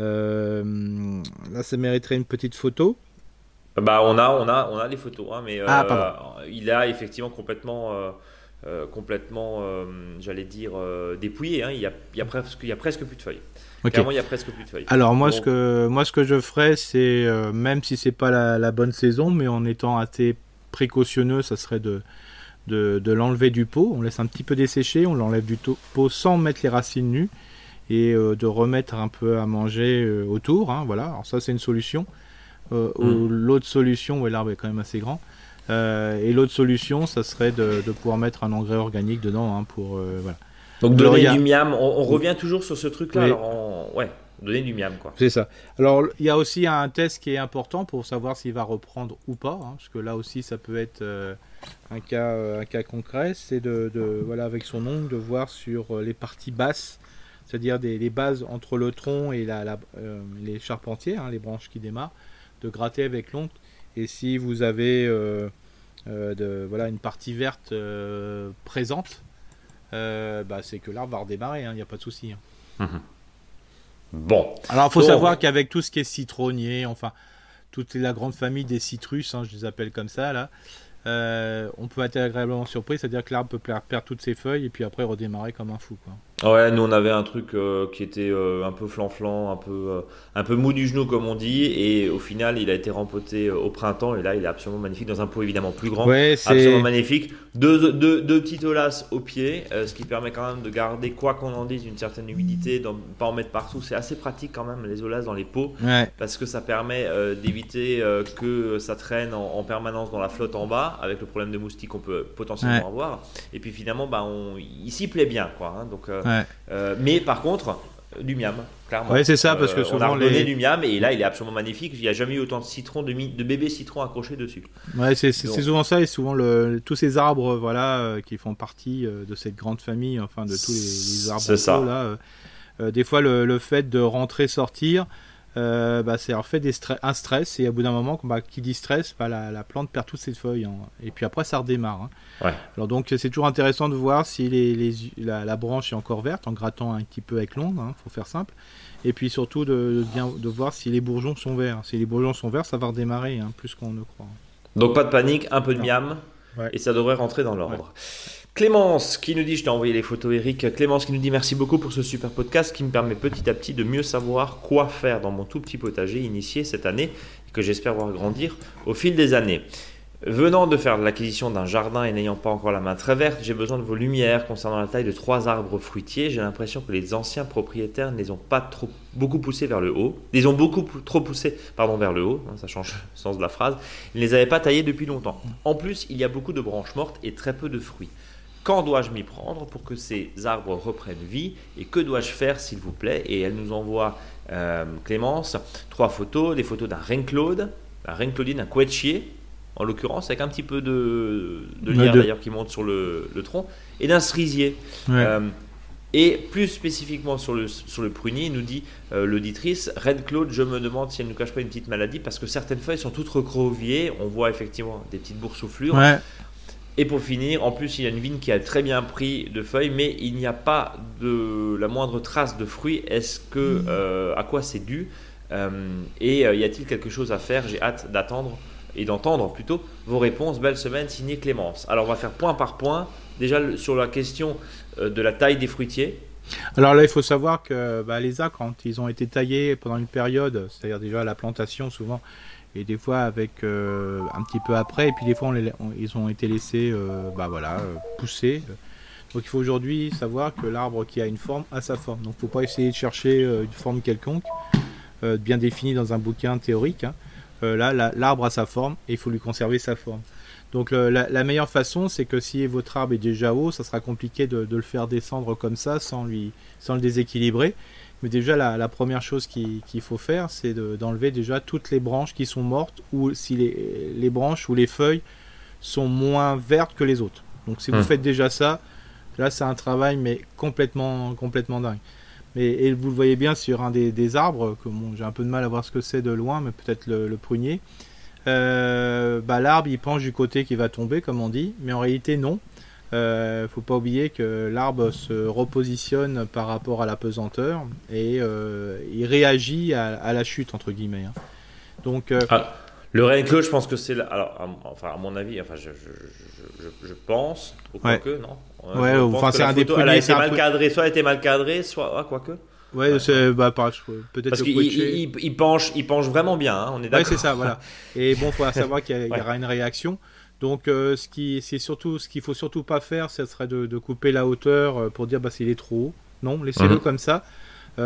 Euh, là, ça mériterait une petite photo. Bah, on a, on a, on a les photos, hein, mais ah, euh, il a effectivement complètement, euh, complètement, j'allais dire, dépouillé. Hein. Il, y a, il, y a presque, il y a presque plus de feuilles. Clairement, il y a presque plus de feuilles. Alors moi, ce que, moi, ce que je ferais, c'est même si c'est pas la, la, bonne saison, mais en étant assez précautionneux, ça serait de de, de l'enlever du pot. On laisse un petit peu dessécher, on l'enlève du pot sans mettre les racines nues et euh, de remettre un peu à manger euh, autour. Hein, voilà, alors ça c'est une solution. Euh, Mm. L'autre solution, ouais, l'arbre est quand même assez grand. Euh, et l'autre solution, ça serait de, de pouvoir mettre un engrais organique dedans hein, pour euh, voilà. Donc donner du miam, on, on revient toujours sur ce truc-là. Oui. On- ouais, donner du miam quoi. C'est ça. Alors, il y a aussi un test qui est important pour savoir s'il va reprendre ou pas, hein, parce que là aussi, ça peut être euh, un, cas, euh, un cas concret. C'est de, de- voilà, avec son ongle, de voir sur les parties basses, c'est-à-dire des, les bases entre le tronc et la, la- euh, les charpentières, hein, les branches qui démarrent, de gratter avec l'ongle. Et si vous avez euh, euh, de, voilà, une partie verte euh, présente, bah, c'est que l'arbre va redémarrer, il n'y a pas de souci. hein. Bon, Alors, il faut Donc- savoir qu'avec tout ce qui est citronnier, enfin, toute la grande famille des citrus, hein, je les appelle comme ça, là, euh, on peut être agréablement surpris, c'est-à-dire que l'arbre peut perdre perdre toutes ses feuilles et puis après redémarrer comme un fou. Quoi. Ouais, nous on avait un truc euh, qui était euh, un peu flanflant, un peu, euh, un peu mou du genou comme on dit, et au final il a été rempoté euh, au printemps, et là il est absolument magnifique dans un pot évidemment plus grand. Ouais, Absolument magnifique. Deux, deux, deux petites olas au pied, euh, ce qui permet quand même de garder, quoi qu'on en dise, une certaine humidité, d'en pas en mettre partout. C'est assez pratique quand même les olas dans les pots, Ouais, parce que ça permet euh, d'éviter euh, que ça traîne en, en permanence dans la flotte en bas, avec le problème de moustiques qu'on peut potentiellement Ouais. avoir. Et puis finalement, bah, on, il s'y plaît bien. Quoi, hein. Donc, euh, ouais. euh, mais par contre, du miam, clairement. Ouais, c'est ça, parce que Euh, on souvent, a redonné les- du miam et là il est absolument magnifique. Il n'y a jamais eu autant de citrons, de, bébés citrons accrochés dessus. Ouais, c'est souvent ça, et souvent le, tous ces arbres voilà, euh, qui font partie de cette grande famille, enfin de tous les, les arbres C'est ça. là. des fois, le, le fait de rentrer, sortir, euh, bah, c'est en fait des stre- un stress, et à bout d'un moment, bah, qui dit stress, bah, la, la plante perd toutes ses feuilles, hein, et puis après, ça redémarre. hein. Ouais. Alors donc, c'est toujours intéressant de voir si les, les- la, la branche est encore verte, en grattant un petit peu avec l'ongle, hein, faut faire simple. Et puis surtout de, de bien de voir si les bourgeons sont verts. Si les bourgeons sont verts, ça va redémarrer, hein, plus qu'on ne croit. Donc pas de panique, un peu de miam Ouais. et ça devrait rentrer dans l'ordre. Clémence qui nous dit, je t'ai envoyé les photos Eric, Clémence qui nous dit merci beaucoup pour ce super podcast qui me permet petit à petit de mieux savoir quoi faire dans mon tout petit potager initié cette année et que j'espère voir grandir au fil des années. Venant de faire l'acquisition d'un jardin et n'ayant pas encore la main très verte, j'ai besoin de vos lumières concernant la taille de trois arbres fruitiers. J'ai l'impression que les anciens propriétaires ne les ont pas trop, beaucoup poussés vers le haut. Ils ont beaucoup trop poussés pardon, vers le haut, hein, ça change <laughs> le sens de la phrase. Ils ne les avaient pas taillés depuis longtemps. En plus, il y a beaucoup de branches mortes et très peu de fruits. Quand dois-je m'y prendre pour que ces arbres reprennent vie et que dois-je faire s'il vous plaît? Et elle nous envoie, euh, Clémence, trois photos, des photos d'un Reine-Claude, un Reine-Claudine, un couetchier, en l'occurrence, avec un petit peu de, de lierre de- d'ailleurs qui monte sur le, le tronc, et d'un cerisier. Ouais. Euh, et plus spécifiquement sur le, sur le prunier, nous dit euh, l'auditrice, Red Claude, je me demande si elle ne nous cache pas une petite maladie parce que certaines feuilles sont toutes recroquevillées, on voit effectivement des petites boursouflures. Ouais. Et pour finir, en plus, il y a une vigne qui a très bien pris de feuilles, mais il n'y a pas de la moindre trace de fruits. Est-ce que euh, à quoi c'est dû Euh, Et euh, y a-t-il quelque chose à faire? J'ai hâte d'attendre et d'entendre plutôt vos réponses. Belle semaine, signé Clémence. Alors, on va faire point par point. Déjà sur la question de la taille des fruitiers. Alors là, il faut savoir que bah, les arbres, quand ils ont été taillés pendant une période, c'est-à-dire déjà la plantation souvent, et des fois avec euh, un petit peu après, et puis des fois ils ont été laissés euh, bah, voilà, euh, pousser. Donc il faut aujourd'hui savoir que l'arbre qui a une forme a sa forme. Donc il ne faut pas essayer de chercher une forme quelconque, bien définie dans un bouquin théorique. hein. Là, la- l'arbre a sa forme et il faut lui conserver sa forme. Donc la meilleure façon, c'est que si votre arbre est déjà haut, ça sera compliqué de, de le faire descendre comme ça sans, lui, sans le déséquilibrer. Mais déjà, la, la première chose qui- qu'il faut faire, c'est de- d'enlever déjà toutes les branches qui sont mortes ou si les, les branches ou les feuilles sont moins vertes que les autres. Donc si vous Hmm. faites déjà ça, là c'est un travail mais complètement, complètement dingue. Mais, et vous le voyez bien sur un des, des arbres, que bon, j'ai un peu de mal à voir ce que c'est de loin, mais peut-être le, le prunier. Euh, bah, l'arbre il penche du côté qui va tomber, comme on dit, mais en réalité non. Euh, faut pas oublier que l'arbre se repositionne par rapport à la pesanteur et euh, il réagit à, à la chute entre guillemets. hein. Donc euh, Ah, le Reine-Claude, je pense que c'est. Alors, enfin, à mon avis, enfin, je, je, je, pense, ou Ouais. quoique, non? Ouais, enfin, que c'est un des photo, Elle a premiers, été mal cadrée, soit elle était mal cadrée, soit. Ah, quoique. ouais, ouais. c'est bah, peut-être Parce qu'il il, penche, il penche vraiment bien, hein, on est Ouais, d'accord. c'est ça, voilà. Et bon, faut <laughs> savoir qu'il y, a- Ouais. aura une réaction. Donc, ce qui, c'est surtout, ce qu'il faut surtout pas faire, ce serait de, couper la hauteur pour dire bah s'il est trop haut. Non, laissez-le mhm. comme ça.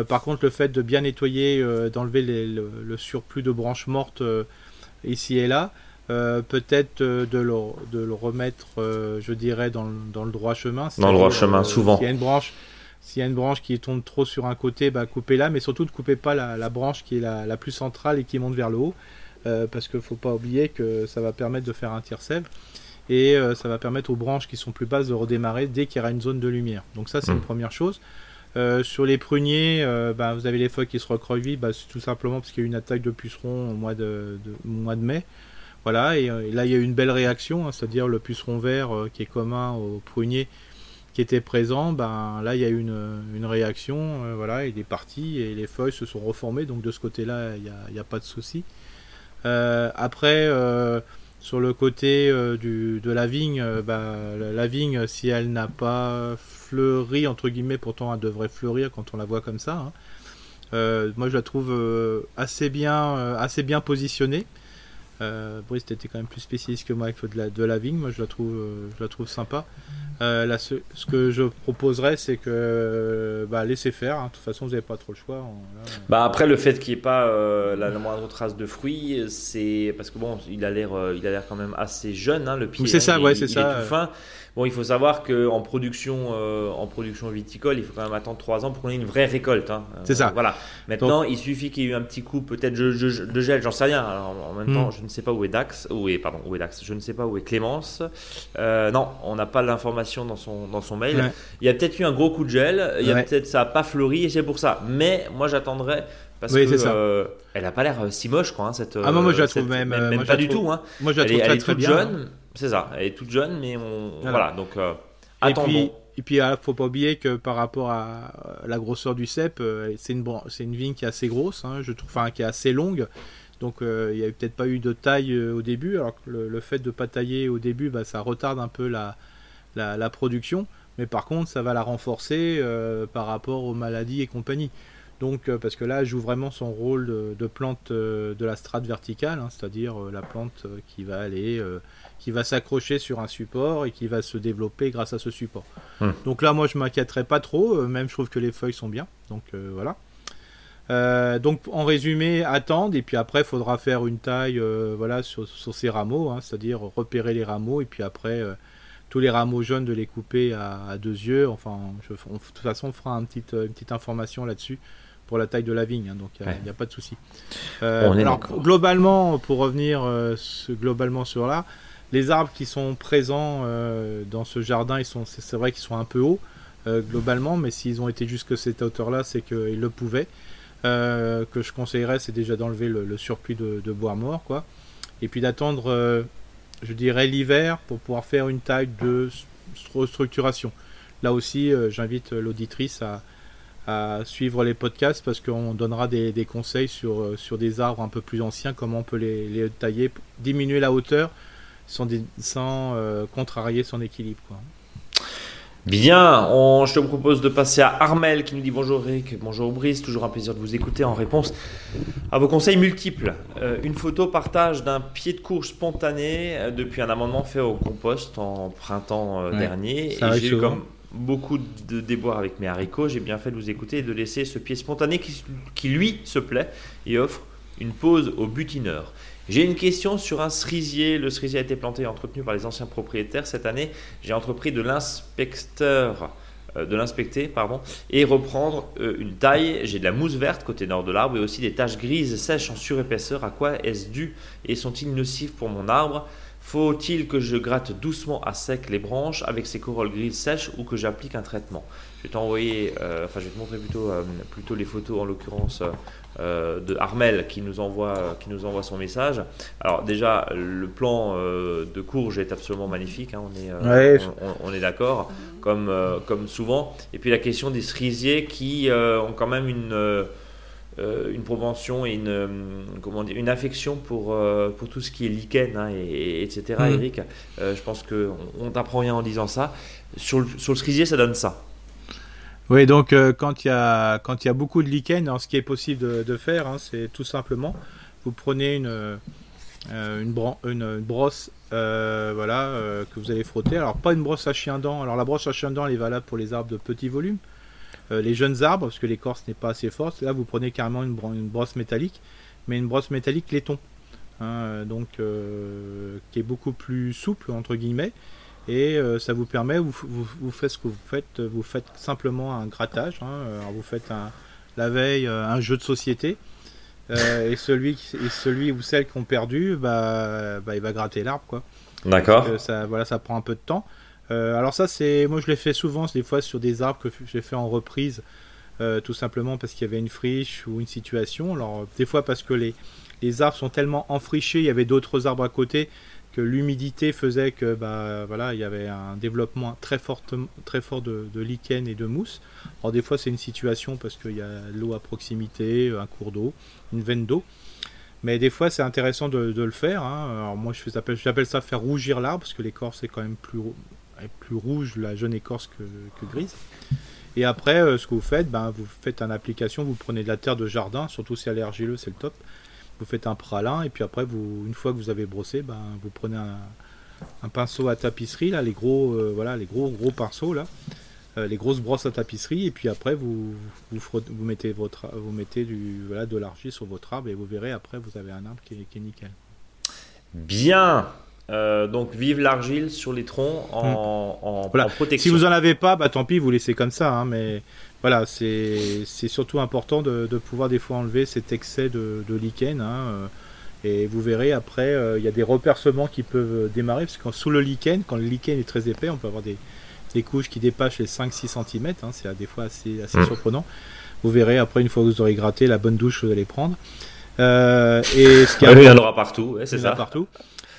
par contre, le fait de bien nettoyer, d'enlever le, surplus de branches mortes ici et là, peut-être de, le, de le remettre, je dirais, dans, dans, le droit chemin. Dans le droit chemin, souvent. Il y a une branche s'il y a une branche qui tombe trop sur un côté, bah, coupez-la, mais surtout ne coupez pas la, branche qui est la, plus centrale et qui monte vers le haut, euh, parce qu'il ne faut pas oublier que ça va permettre de faire un tir sève et euh, ça va permettre aux branches qui sont plus basses de redémarrer dès qu'il y aura une zone de lumière. Donc ça, c'est une hmm. première chose. Euh, sur les pruniers, bah, vous avez les feuilles qui se recroquevillent, bah, c'est tout simplement parce qu'il y a eu une attaque de pucerons au mois de, mois de mai. Voilà, et, là il y a eu une belle réaction, hein, c'est-à-dire le puceron vert qui est commun aux pruniers qui était présent, ben là il y a eu une, une réaction, euh, voilà, il est parti et les feuilles se sont reformées, donc de ce côté-là il n'y a, a, pas de souci. Euh, après, euh, sur le côté du, de la vigne, ben, la, vigne si elle n'a pas fleuri entre guillemets, pourtant elle devrait fleurir quand on la voit comme ça. Hein. moi je la trouve assez bien, assez bien positionnée. Euh, Brice, était quand même plus spécialiste que moi avec de la, de la vigne. Moi, je la trouve, euh, je la trouve sympa. Euh, là, ce, que je proposerais, c'est que bah, laissez faire. Hein. De toute façon, vous n'avez pas trop le choix. bah après, le fait qu'il n'y ait pas la, moindre trace de fruits, c'est parce que bon, il a l'air, il a l'air quand même assez jeune, hein, le pied. C'est ça, hein. ouais, c'est ça. Est tout fin. Bon, il faut savoir qu'en production, euh, en production viticole, il faut quand même attendre 3 ans pour qu'on ait une vraie récolte. Hein. C'est ça. Voilà. Maintenant, il suffit qu'il y ait eu un petit coup, peut-être de, gel, j'en sais rien. en même temps, hmm. je ne sais pas où est Dax. Où est, pardon, où est Dax Je ne sais pas où est Clémence. Euh, non, on n'a pas l'information dans son, dans son mail. Il y a peut-être eu un gros coup de gel. Il y a peut-être ça n'a pas fleuri et c'est pour ça. Mais moi, j'attendrais parce oui, que euh, elle a pas l'air si moche quoi hein, cette ah moi, je la trouve même, même, pas du tout hein. moi je la trouve elle, très, est très toute bien, jeune hein. C'est ça, elle est toute jeune, mais on... voilà. donc euh, et puis, et puis, il ah, faut pas oublier que par rapport à la grosseur du cep, euh, c'est une, c'est une vigne qui est assez grosse, hein, je trouve, enfin, qui est assez longue. Donc, euh, il n'y a peut-être pas eu de taille au début, alors que le, fait de pas tailler au début, bah, ça retarde un peu la, la, production. Mais par contre, ça va la renforcer par rapport aux maladies et compagnie. Donc, parce que là, elle joue vraiment son rôle de, plante de la strate verticale, hein, c'est-à-dire la plante qui va aller qui va s'accrocher sur un support et qui va se développer grâce à ce support. Hmm. Donc là, moi, je m'inquiéterais pas trop. Euh, même, je trouve que les feuilles sont bien. Donc euh, voilà. Euh, donc en résumé, attendre et puis après, il faudra faire une taille, voilà, sur, ces rameaux, hein, c'est-à-dire repérer les rameaux et puis après tous les rameaux jaunes de les couper à, deux yeux. Enfin, je, de toute façon, on fera une petite information là-dessus pour la taille de la vigne, hein, donc il n'y a, pas de souci. alors globalement, pour revenir globalement sur là, les arbres qui sont présents euh, dans ce jardin, ils sont, c'est vrai qu'ils sont un peu hauts euh, globalement, mais s'ils ont été jusque cette hauteur-là, c'est qu'ils le pouvaient. Euh, que je conseillerais, c'est déjà d'enlever le, surplus de, bois mort, quoi, et puis d'attendre, je dirais, l'hiver pour pouvoir faire une taille de restructuration. Là aussi, j'invite l'auditrice à, suivre les podcasts parce qu'on donnera des, conseils sur, sur des arbres un peu plus anciens, comment on peut les, les tailler, diminuer la hauteur sans, sans euh, contrarier son équilibre. Quoi. Bien, on, je te propose de passer à Armel qui nous dit bonjour Rick, bonjour Brice, toujours un plaisir de vous écouter en réponse à vos conseils multiples. Euh, une photo partage d'un pied de courge spontané euh, depuis un amendement fait au compost en printemps dernier. et j'ai eu comme beaucoup de déboires avec mes haricots, j'ai bien fait de vous écouter et de laisser ce pied spontané qui, qui lui se plaît et offre une pause au butineur. J'ai une question sur un cerisier. Le cerisier a été planté et entretenu par les anciens propriétaires. Cette année, j'ai entrepris de euh, l'inspecter et reprendre euh, une taille. J'ai de la mousse verte côté nord de l'arbre et aussi des taches grises sèches en surépaisseur. À quoi est-ce dû et sont-ils nocifs pour mon arbre? Faut-il que je gratte doucement à sec les branches avec ces corolles grises sèches ou que j'applique un traitement? Je vais t'envoyer, euh, enfin je vais te montrer plutôt, plutôt les photos en l'occurrence euh, de Armel qui nous, envoie, qui nous envoie son message. Alors déjà, le plan euh, de Courge est absolument magnifique, hein, on est, euh, on, est d'accord, comme, comme souvent. Et puis la question des cerisiers qui ont quand même une... une propension et une, comment dire, une affection pour, pour tout ce qui est lichen, hein, et, etc. Mm. Eric, je pense qu'on on, t'apprend rien en disant ça. Sur sur le cerisier, ça donne ça. Oui, donc euh, quand il y a quand y a beaucoup de lichen, ce qui est possible de, faire, hein, c'est tout simplement vous prenez une euh, une, brosse voilà, que vous allez frotter. Alors pas une brosse à chien dent. Alors la brosse à chien dent elle est valable pour les arbres de petit volume. Les jeunes arbres, parce que l'écorce n'est pas assez forte, là vous prenez carrément une, brosse métallique, mais une brosse métallique laiton. Hein, donc qui est beaucoup plus souple entre guillemets et ça vous permet, vous, vous, faites ce que vous faites, vous faites simplement un grattage, hein, vous faites un, la veille un jeu de société, euh, et celui et celui ou celle qui ont perdu, bah, bah il va gratter l'arbre quoi. D'accord. Ça, voilà, ça prend un peu de temps. Euh, alors ça c'est, moi je l'ai fait souvent, des fois sur des arbres que j'ai fait en reprise, euh, tout simplement parce qu'il y avait une friche ou une situation. Alors des fois parce que les arbres sont tellement enfrichés, il y avait d'autres arbres à côté que l'humidité faisait que bah voilà il y avait un développement très fort très fort de, lichen et de mousse. Alors des fois c'est une situation parce qu'il y a l'eau à proximité, un cours d'eau, une veine d'eau. Mais des fois c'est intéressant de, le faire. Hein. Alors moi je j'appelle ça faire rougir l'arbre parce que l'écorce est quand même plus plus rouge la jeune écorce que, grise. Et après euh, ce que vous faites, ben, vous faites une application, vous prenez de la terre de jardin, surtout si elle est c'est le top. Vous faites un pralin et puis après vous une fois que vous avez brossé ben, vous prenez un, pinceau à tapisserie là les gros euh, voilà les gros gros pinceaux là. Euh, les grosses brosses à tapisserie et puis après vous vous, vous mettez votre vous mettez du voilà de l'argile sur votre arbre et vous verrez après vous avez un arbre qui est, nickel. Bien euh, donc vive l'argile sur les troncs en, hmm. protection. Si vous en avez pas, bah tant pis, vous laissez comme ça. Hein, mais voilà, c'est surtout important de, pouvoir des fois enlever cet excès de, lichen. Hein, euh, et vous verrez après, euh, il y a des repercements qui peuvent démarrer, parce que sous le lichen, quand le lichen est très épais, on peut avoir des, couches qui dépassent les 5-6 cm. Hein, c'est des fois assez, assez mmh. surprenant. Vous verrez après, une fois que vous aurez gratté, la bonne douche que vous allez prendre. Euh, et ce qui il y en aura partout, c'est ça. partout.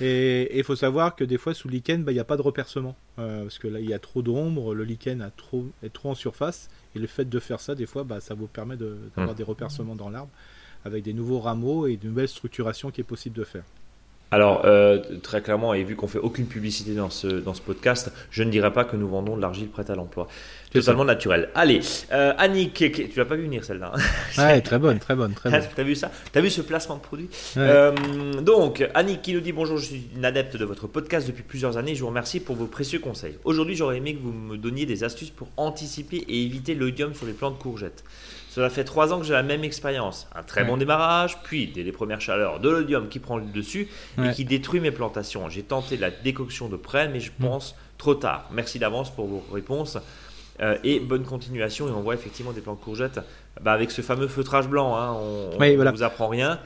Et il faut savoir que des fois sous le lichen, bah, il n'y a pas de repercement. parce que là, il y a trop d'ombre, le lichen a trop, est trop en surface. Et le fait de faire ça, des fois, bah, ça vous permet d'avoir hmm. des repercements dans l'arbre avec des nouveaux rameaux et une nouvelle structuration qui est possible de faire. Alors, euh, très clairement, et vu qu'on fait aucune publicité dans ce, dans ce podcast, je ne dirais pas que nous vendons de l'argile prête à l'emploi. Totalement naturel. Allez, euh, Annick, tu l'as pas vu venir celle-là. Hein <laughs> ouais, très bonne, très bonne, très bonne. <laughs> T'as vu ça? T'as vu ce placement de produit? Euh, Donc, Annick qui nous dit bonjour, je suis une adepte de votre podcast depuis plusieurs années. Je vous remercie pour vos précieux conseils. Aujourd'hui, j'aurais aimé que vous me donniez des astuces pour anticiper et éviter l'odium sur les plants de courgettes. Cela fait trois ans que j'ai la même expérience. Un très bon démarrage, puis dès les premières chaleurs, de l'odium qui prend le dessus et qui détruit mes plantations. J'ai tenté la décoction de près, mais je mm. pense trop tard. Merci d'avance pour vos réponses. Euh, et bonne continuation. Et on voit effectivement des plants de courgettes bah, avec ce fameux feutrage blanc. Hein, on ne vous apprend rien.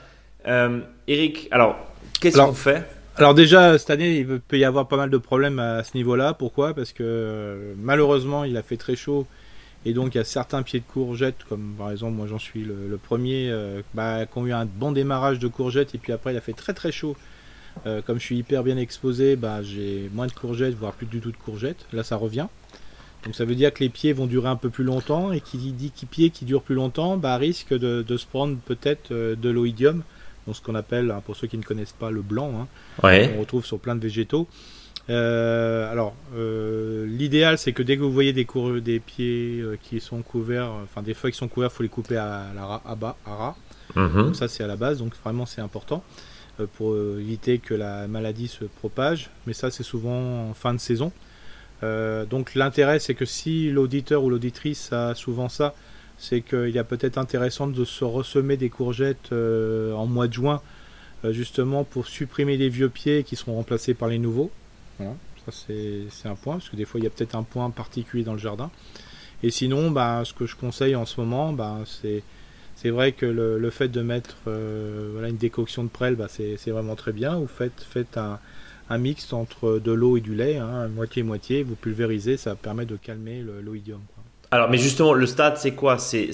Euh, Eric, alors, qu'est-ce qu'on fait? alors déjà, cette année, il peut y avoir pas mal de problèmes à ce niveau-là. Pourquoi? Parce que euh, malheureusement, il a fait très chaud et donc il y a certains pieds de courgettes, comme par exemple moi j'en suis le, premier, euh, bah, qui ont eu un bon démarrage de courgettes et puis après il a fait très très chaud. Euh, comme je suis hyper bien exposé, bah, j'ai moins de courgettes, voire plus du tout de courgettes. Là ça revient. Donc ça veut dire que les pieds vont durer un peu plus longtemps et qui dit qui pied qui dure plus longtemps, bah, risque de, se prendre peut-être euh, de l'oïdium, donc ce qu'on appelle, hein, pour ceux qui ne connaissent pas, le blanc, hein, on retrouve sur plein de végétaux. Euh, alors, euh, l'idéal, c'est que dès que vous voyez des, des pieds euh, qui sont couverts, enfin des feuilles qui sont couvertes, il faut les couper à, la à bas, à ras. Mhm. Donc ça, c'est à la base. Donc vraiment, c'est important pour éviter que la maladie se propage. Mais ça, c'est souvent en fin de saison. donc l'intérêt, c'est que si l'auditeur ou l'auditrice a souvent ça, c'est qu'il y a peut-être intéressant de se ressemer des courgettes en mois de juin, justement pour supprimer les vieux pieds qui seront remplacés par les nouveaux ça c'est un point, parce que des fois il y a peut-être un point particulier dans le jardin. Et sinon, bah, ce que je conseille en ce moment, bah, c'est c'est vrai que le, fait de mettre euh, voilà, une décoction de prêle, bah, c'est vraiment très bien. Vous faites, faites un, un mix entre de l'eau et du lait, hein, moitié-moitié, vous pulvérisez, ça permet de calmer l'oïdium. Alors, mais justement, le stade, c'est quoi? C'est,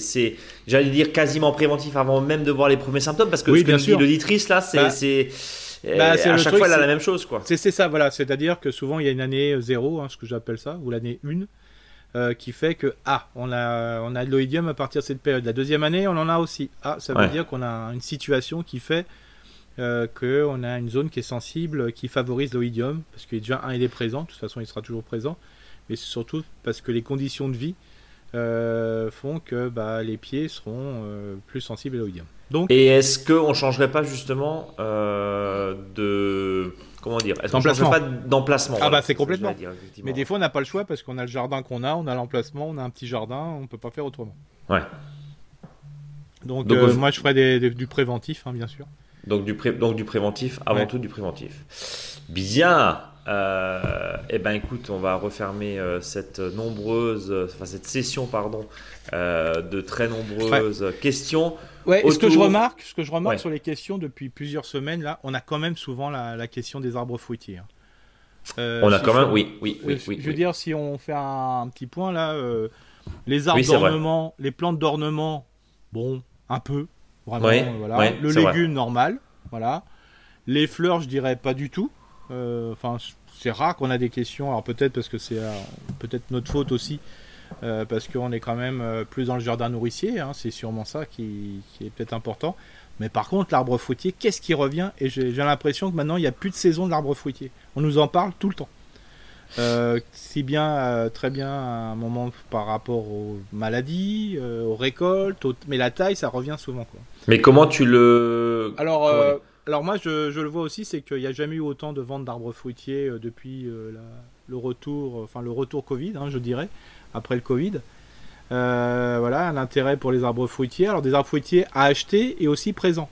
j'allais dire, quasiment préventif avant même de voir les premiers symptômes, parce que ce que dit l'auditrice, là, c'est... Bah, bah, à chaque fois, elle a la même chose, quoi. C'est ça, voilà. C'est-à-dire que souvent, il y a une année zéro, hein, ce que j'appelle ça, ou l'année 1, euh, qui fait que, ah, on a, on a de l'oïdium à partir de cette période. La deuxième année, on en a aussi. Ah, ça veut dire qu'on a une situation qui fait euh, qu'on a une zone qui est sensible, qui favorise l'oïdium, parce que déjà, un, il est présent, de toute façon, il sera toujours présent, mais c'est surtout parce que les conditions de vie euh, font que bah, les pieds seront plus sensibles à l'oïdium. Donc, Et est-ce qu'on ne changerait pas justement de comment dire Est-ce qu'on changerait pas d'emplacement Ah bah c'est complètement. Mais des fois on n'a pas le choix parce qu'on a le jardin qu'on a, on a l'emplacement, on a un petit jardin, on peut pas faire autrement. Ouais. Donc, moi je ferais du préventif, hein, bien sûr. Donc du, donc du préventif, avant tout du préventif. Bien. Euh, eh ben écoute, on va refermer euh, cette nombreuse, enfin cette session pardon, euh, de très nombreuses questions. Ouais, ce que je remarque, ce que je remarque sur les questions depuis plusieurs semaines là, on a quand même souvent la, question des arbres fruitiers. Hein. on a quand même, oui, oui, oui, Je veux dire, si on fait un, petit point là, les arbres d'ornement, les plantes d'ornement, bon, un peu, vraiment, voilà. le légume normal, voilà. Les fleurs, je dirais pas du tout. Euh, enfin, c'est rare qu'on a des questions. Alors peut-être parce que c'est euh, peut-être notre faute aussi, euh, parce qu'on est quand même plus dans le jardin nourricier. Hein, c'est sûrement ça qui, est peut-être important. Mais par contre, l'arbre fruitier, qu'est-ce qui revient? Et j'ai l'impression que maintenant, il n'y a plus de saison de l'arbre fruitier. On nous en parle tout le temps. si bien, très bien à un moment par rapport aux maladies, aux récoltes, mais la taille, ça revient souvent. Quoi. Mais comment tu le... Alors, alors moi, je, le vois aussi, c'est qu'il n'y a jamais eu autant de ventes d'arbres fruitiers euh, depuis euh, le retour, enfin le retour Covid, hein, je dirais, après le Covid. Euh, voilà, un intérêt pour les arbres fruitiers. Alors des arbres fruitiers à acheter et aussi présents.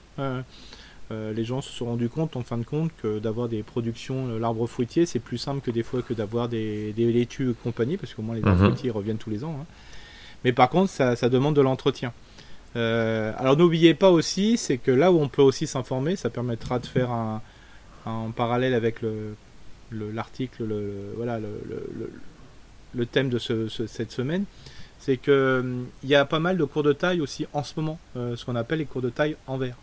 les gens se sont rendus compte, en fin de compte, que d'avoir des productions, l'arbre fruitier, c'est plus simple que des fois que d'avoir des, des laitues et compagnie, parce qu'au moins les arbres mhm. fruitiers reviennent tous les ans. Hein. Mais par contre, ça demande de l'entretien. Euh, alors n'oubliez pas aussi, c'est que là où on peut aussi s'informer, ça permettra de faire un, parallèle avec l'article, le, thème de cette semaine, c'est qu'il il y a pas mal de cours de taille aussi en ce moment, euh, ce qu'on appelle les cours de taille en verre.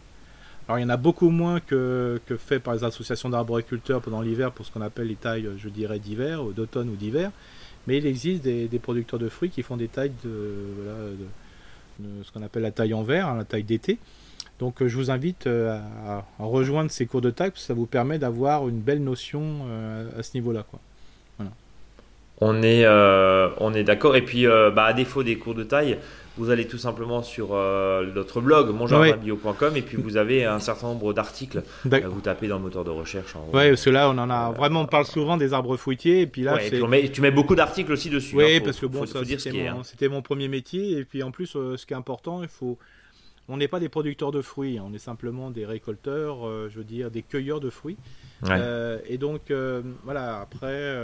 Alors il y en a beaucoup moins que, que fait par les associations d'arboriculteurs pendant l'hiver pour ce qu'on appelle les tailles, je dirais, d'hiver, d'automne ou d'hiver, mais il existe des, producteurs de fruits qui font des tailles de ce qu'on appelle la taille en verre, hein, la taille d'été. Donc euh, je vous invite euh, à, rejoindre ces cours de taille parce que ça vous permet d'avoir une belle notion euh, à ce niveau-là. On est, d'accord. Et puis, bah, à défaut des cours de taille, vous allez tout simplement sur euh, notre blog monjardinbio.com et puis vous avez un certain nombre d'articles. vous tapez dans le moteur de recherche. Oui, parce que là, on en a vraiment, on parle souvent des arbres fruitiers et puis là, tu mets beaucoup d'articles aussi dessus. Oui, hein, parce que bon, hein. c'était mon, premier métier et puis en plus, euh, ce qui est important, il faut. On n'est pas des producteurs de fruits, hein. on est simplement des récolteurs, euh, je veux dire des cueilleurs de fruits. et donc, voilà, après,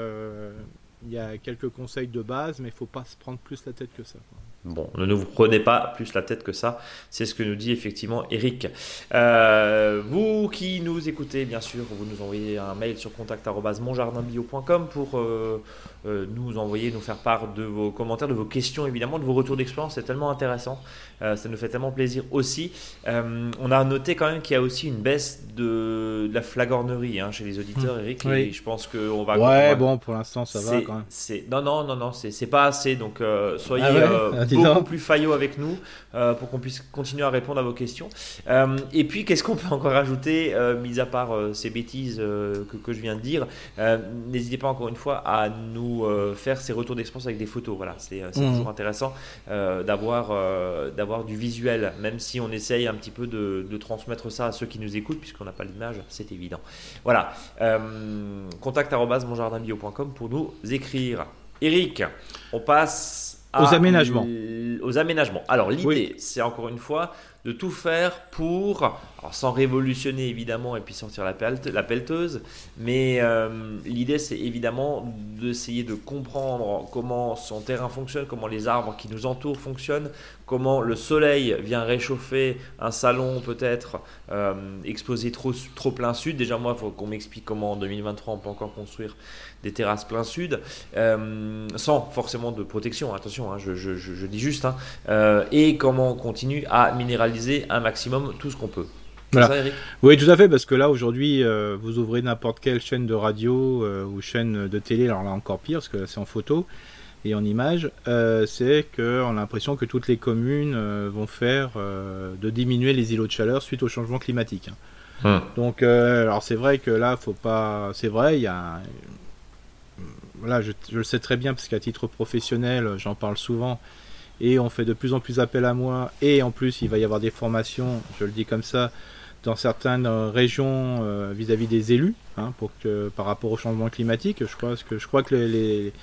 il y a quelques conseils de base, mais il ne faut pas se prendre plus la tête que ça. Bon, ne vous prenez pas plus la tête que ça. C'est ce que nous dit effectivement Eric. Euh, vous qui nous écoutez, bien sûr, vous nous envoyez un mail sur contact.monjardinbio.com pour euh, nous envoyer, nous faire part de vos commentaires, de vos questions, évidemment, de vos retours d'expérience. C'est tellement intéressant. ça nous fait tellement plaisir aussi. on a noté quand même qu'il y a aussi une baisse de, la flagornerie hein, chez les auditeurs, mmh. Eric. Et je pense qu'on va. Ouais, bon, pour l'instant, ça va quand même. Non, non, non, non, c'est pas assez. Donc, soyez. Ah <laughs> beaucoup plus faillot avec nous euh, pour qu'on puisse continuer à répondre à vos questions. Euh, et puis, qu'est-ce qu'on peut encore ajouter, euh, mis à part ces bêtises que, que, je viens de dire? N'hésitez pas encore une fois à nous faire ces retours d'expérience avec des photos. Voilà, c'est mmh. toujours intéressant d'avoir d'avoir du visuel, même si on essaye un petit peu de, de transmettre ça à ceux qui nous écoutent, puisqu'on n'a pas l'image, c'est évident. Voilà, contact monjardinbio.com pour nous écrire. Eric, on passe aux aménagements. Aux aménagements. Alors l'idée, c'est encore une fois de tout faire pour, sans révolutionner évidemment et puis sortir la, la pelleteuse, mais euh, l'idée c'est évidemment d'essayer de comprendre comment son terrain fonctionne, comment les arbres qui nous entourent fonctionnent, comment le soleil vient réchauffer un salon peut-être euh, exposé trop, trop plein sud. Déjà moi, il faut qu'on m'explique comment en 2023 on peut encore construire des terrasses plein sud, euh, sans forcément de protection, attention, hein, je, dis juste, hein, euh, et comment on continue à minéraliser un maximum tout ce qu'on peut. Ça, Eric? Oui, tout à fait, parce que là aujourd'hui, euh, vous ouvrez n'importe quelle chaîne de radio ou chaîne de télé, alors là encore pire, parce que c'est en photo et en image, c'est qu'on a l'impression que toutes les communes vont faire de diminuer les îlots de chaleur suite au changement climatique. Hein. Hum. Donc, alors c'est vrai que là, faut pas. C'est vrai, il y a voilà, je, le sais très bien parce qu'à titre professionnel, j'en parle souvent. Et on fait de plus en plus appel à moi, et en plus il va y avoir des formations, je le dis comme ça, dans certaines régions vis-à-vis des élus, hein, par rapport au changement climatique. Je crois que, je crois que les,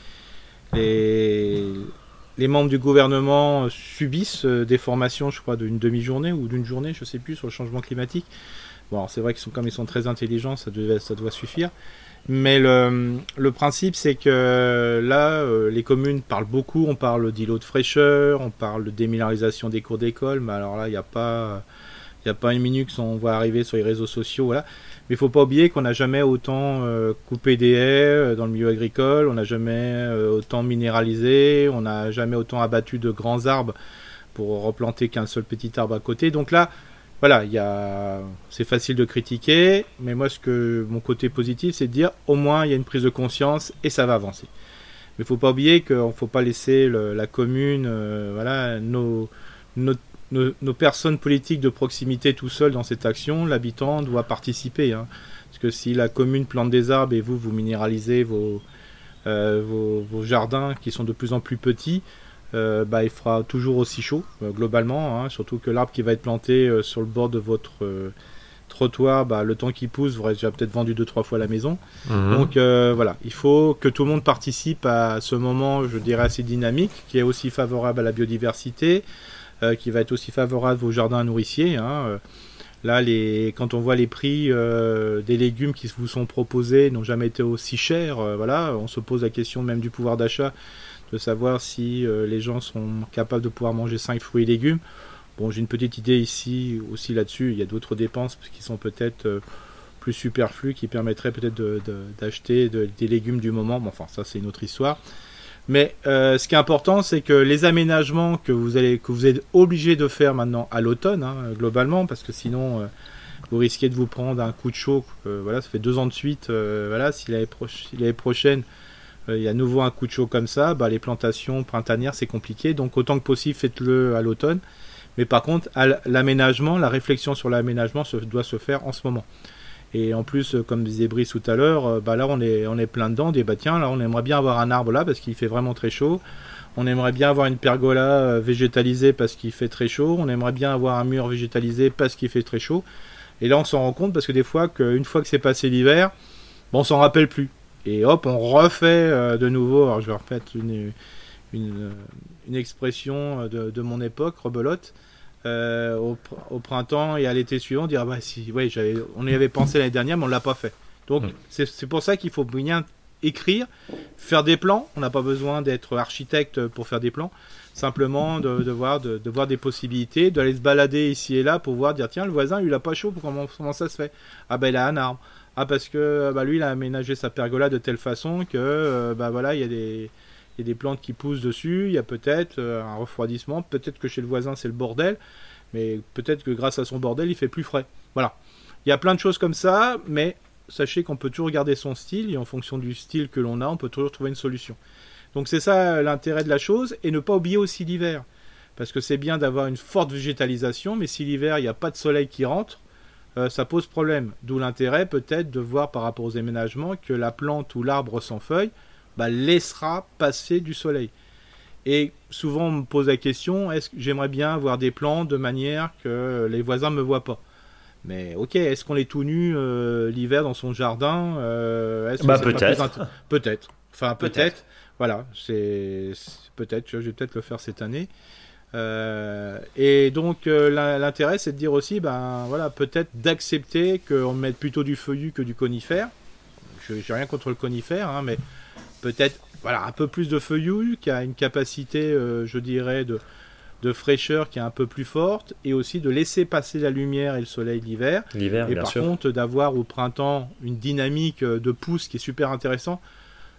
membres du gouvernement subissent des formations, je crois, d'une demi-journée ou d'une journée, je ne sais plus, sur le changement climatique. Bon, c'est vrai qu'ils sont comme ils sont très intelligents, ça, ça doit suffire. Mais le, principe, c'est que là, euh, les communes parlent beaucoup. On parle d'îlots de fraîcheur, on parle de déminéralisation des cours d'école. Mais alors là, il n'y a pas, une minute qu'on voit arriver sur les réseaux sociaux. Mais il faut pas oublier qu'on n'a jamais autant euh, coupé des haies euh, dans le milieu agricole, on n'a jamais autant minéralisé, on n'a jamais autant abattu de grands arbres pour replanter qu'un seul petit arbre à côté. Donc là, voilà, c'est facile de critiquer, mais moi, ce que mon côté positif, c'est de dire au moins il y a une prise de conscience et ça va avancer. Mais il faut pas oublier qu'il ne faut pas laisser la commune, euh, voilà, nos, personnes politiques de proximité tout seuls dans cette action. L'habitant doit participer. Hein. parce que si la commune plante des arbres et vous, vous minéralisez vos, euh, vos jardins qui sont de plus en plus petits, euh, bah, il fera toujours aussi chaud euh, globalement, hein, surtout que l'arbre qui va être planté euh, sur le bord de votre trottoir, bah, le temps qu'il pousse, vous aurez déjà peut-être vendu deux trois fois la maison. Mhm. Donc voilà, il faut que tout le monde participe à ce moment, je dirais assez dynamique, qui est aussi favorable à la biodiversité, qui va être aussi favorable aux jardins nourriciers. Hein, Là, les, quand on voit les prix des légumes qui vous sont proposés n'ont jamais été aussi chers, voilà, on se pose la question même du pouvoir d'achat de savoir si euh, les gens sont capables de pouvoir manger 5 fruits et légumes. Bon, j'ai une petite idée ici aussi là-dessus. Il y a d'autres dépenses qui sont peut-être euh, plus superflues, qui permettraient peut-être d'acheter des légumes du moment. Bon, enfin, ça c'est une autre histoire. Mais euh, ce qui est important, c'est que les aménagements que vous allez que vous êtes obligé de faire maintenant à l'automne, hein, globalement, parce que sinon vous risquez de vous prendre un coup de chaud. voilà, ça fait deux ans de suite. voilà, si l'année prochaine il y a nouveau un coup de chaud comme ça, bah, les plantations printanières c'est compliqué, donc autant que possible faites-le à l'automne. Mais par contre, l'aménagement, la réflexion sur l'aménagement doit se faire en ce moment. Et en plus, euh, comme disait Brice tout à l'heure, euh, bah là on est, on est plein dedans, des bah tiens, là on aimerait bien avoir un arbre là parce qu'il fait vraiment très chaud. On aimerait bien avoir une pergola végétalisée parce qu'il fait très chaud. On aimerait bien avoir un mur végétalisé parce qu'il fait très chaud. Et là on s'en rend compte parce que des fois, qu'une fois que c'est passé l'hiver, bon, on s'en rappelle plus. Et hop, on refait euh, de nouveau. Alors je vais refaire une, une, une expression euh, de, de, mon époque, rebelote. Euh, au, au, printemps et à l'été suivant, dire ah bah si, ouais, on y avait pensé l'année dernière, mais on l'a pas fait. Donc mm. c'est pour ça qu'il faut bien écrire, faire des plans. On n'a pas besoin d'être architecte pour faire des plans. Simplement de, de voir, de, de, voir des possibilités, d'aller se balader ici et là pour voir, dire tiens, le voisin, il a pas chaud, comment, comment ça se fait? Ah ben il a un arbre. Ah parce que bah, lui il a aménagé sa pergola de telle façon que euh, bah y a des il y a des plantes qui poussent dessus, il y a peut-être euh, un refroidissement, peut-être que chez le voisin c'est le bordel, mais peut-être que grâce à son bordel il fait plus frais. Voilà. Il y a plein de choses comme ça, mais sachez qu'on peut toujours garder son style et en fonction du style que l'on a, on peut toujours trouver une solution. Donc c'est ça l'intérêt de la chose et ne pas oublier aussi l'hiver. Parce que c'est bien d'avoir une forte végétalisation, mais si l'hiver il n'y a pas de soleil qui rentre, euh, ça pose problème. D'où l'intérêt peut-être de voir par rapport aux aménagements que la plante ou l'arbre sans feuilles bah, laissera passer du soleil. Et souvent on me pose la question, est-ce que j'aimerais bien avoir des plantes de manière que les voisins ne me voient pas? Mais ok, est-ce qu'on est tout nu euh, l'hiver dans son jardin euh, bah, peut-être. Peut-être. Enfin peut-être. Voilà, c'est peut-être. Je vais peut-être le faire cette année. Euh, et donc euh, l'intérêt c'est de dire aussi, ben voilà, peut-être d'accepter qu'on mette plutôt du feuillu que du conifère. Je n'ai rien contre le conifère, hein, mais peut-être voilà un peu plus de feuillu qui a une capacité, euh, je dirais, de, de, fraîcheur qui est un peu plus forte, et aussi de laisser passer la lumière et le soleil l'hiver. L'hiver, et par contre d'avoir au printemps une dynamique de pousse qui est super intéressant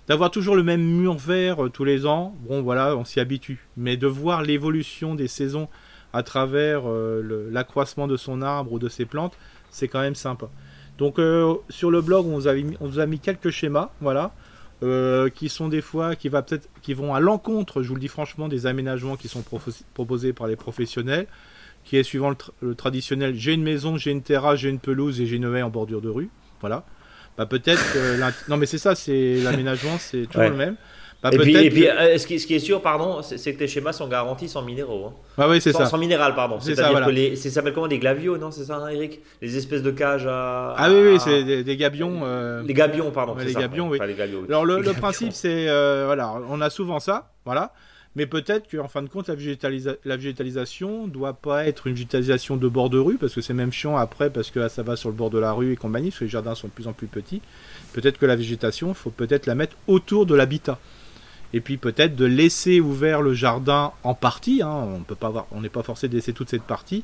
d'avoir toujours le même mur vert euh, tous les ans, bon voilà, on s'y habitue. Mais de voir l'évolution des saisons à travers euh, l'accroissement de son arbre ou de ses plantes, c'est quand même sympa. Donc euh, sur le blog, on vous, a mis, quelques schémas, voilà, qui sont des fois, qui vont à l'encontre, je vous le dis franchement, des aménagements qui sont proposés par les professionnels, qui est suivant le, le traditionnel, j'ai une maison, j'ai une terrasse, j'ai une pelouse et j'ai une haie en bordure de rue, voilà. Bah peut-être que <laughs> non mais c'est ça, c'est l'aménagement, c'est toujours le même. Bah, et, puis, et puis, euh, ce, qui, ce, qui, est sûr, pardon, c'est que tes schémas sont garantis sans minéraux. Hein. Ah oui, c'est ça. Sans minéral, pardon. C'est-à-dire que les, ça s'appelle comment des glavios, non C'est ça, hein, Eric? Les espèces de cages à. Ah oui, oui, c'est des, des, gabions. Euh... Les gabions, pardon. les, gabions, oui. Alors le, le principe, c'est euh, voilà, on a souvent ça, voilà. Mais peut-être qu'en fin de compte, la, végétalisa la végétalisation doit pas être une végétalisation de bord de rue, parce que c'est même chiant après, parce que là, ça va sur le bord de la rue et compagnie, parce que les jardins sont de plus en plus petits. Peut-être que la végétation, faut peut-être la mettre autour de l'habitat. Et puis peut-être de laisser ouvert le jardin en partie. Hein, on peut pas avoir, on n'est pas forcé de laisser toute cette partie.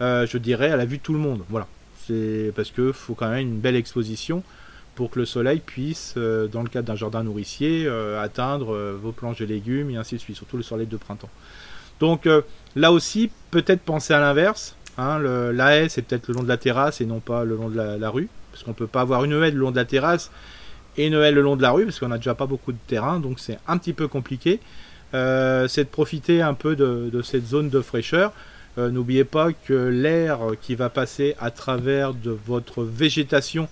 Euh, je dirais à la vue de tout le monde. Voilà. C'est parce que faut quand même une belle exposition pour que le soleil puisse, euh, dans le cadre d'un jardin nourricier, euh, atteindre euh, vos planches de légumes et ainsi de suite, surtout le soleil de printemps. Donc là aussi, peut-être penser à l'inverse. Hein, la haie, c'est peut-être le long de la terrasse et non pas le long de la, rue, parce qu'on ne peut pas avoir une haie le long de la terrasse et une haie le long de la rue, parce qu'on n'a déjà pas beaucoup de terrain, donc c'est un petit peu compliqué. c'est de profiter un peu de, de cette zone de fraîcheur. N'oubliez pas que l'air qui va passer à travers de votre végétation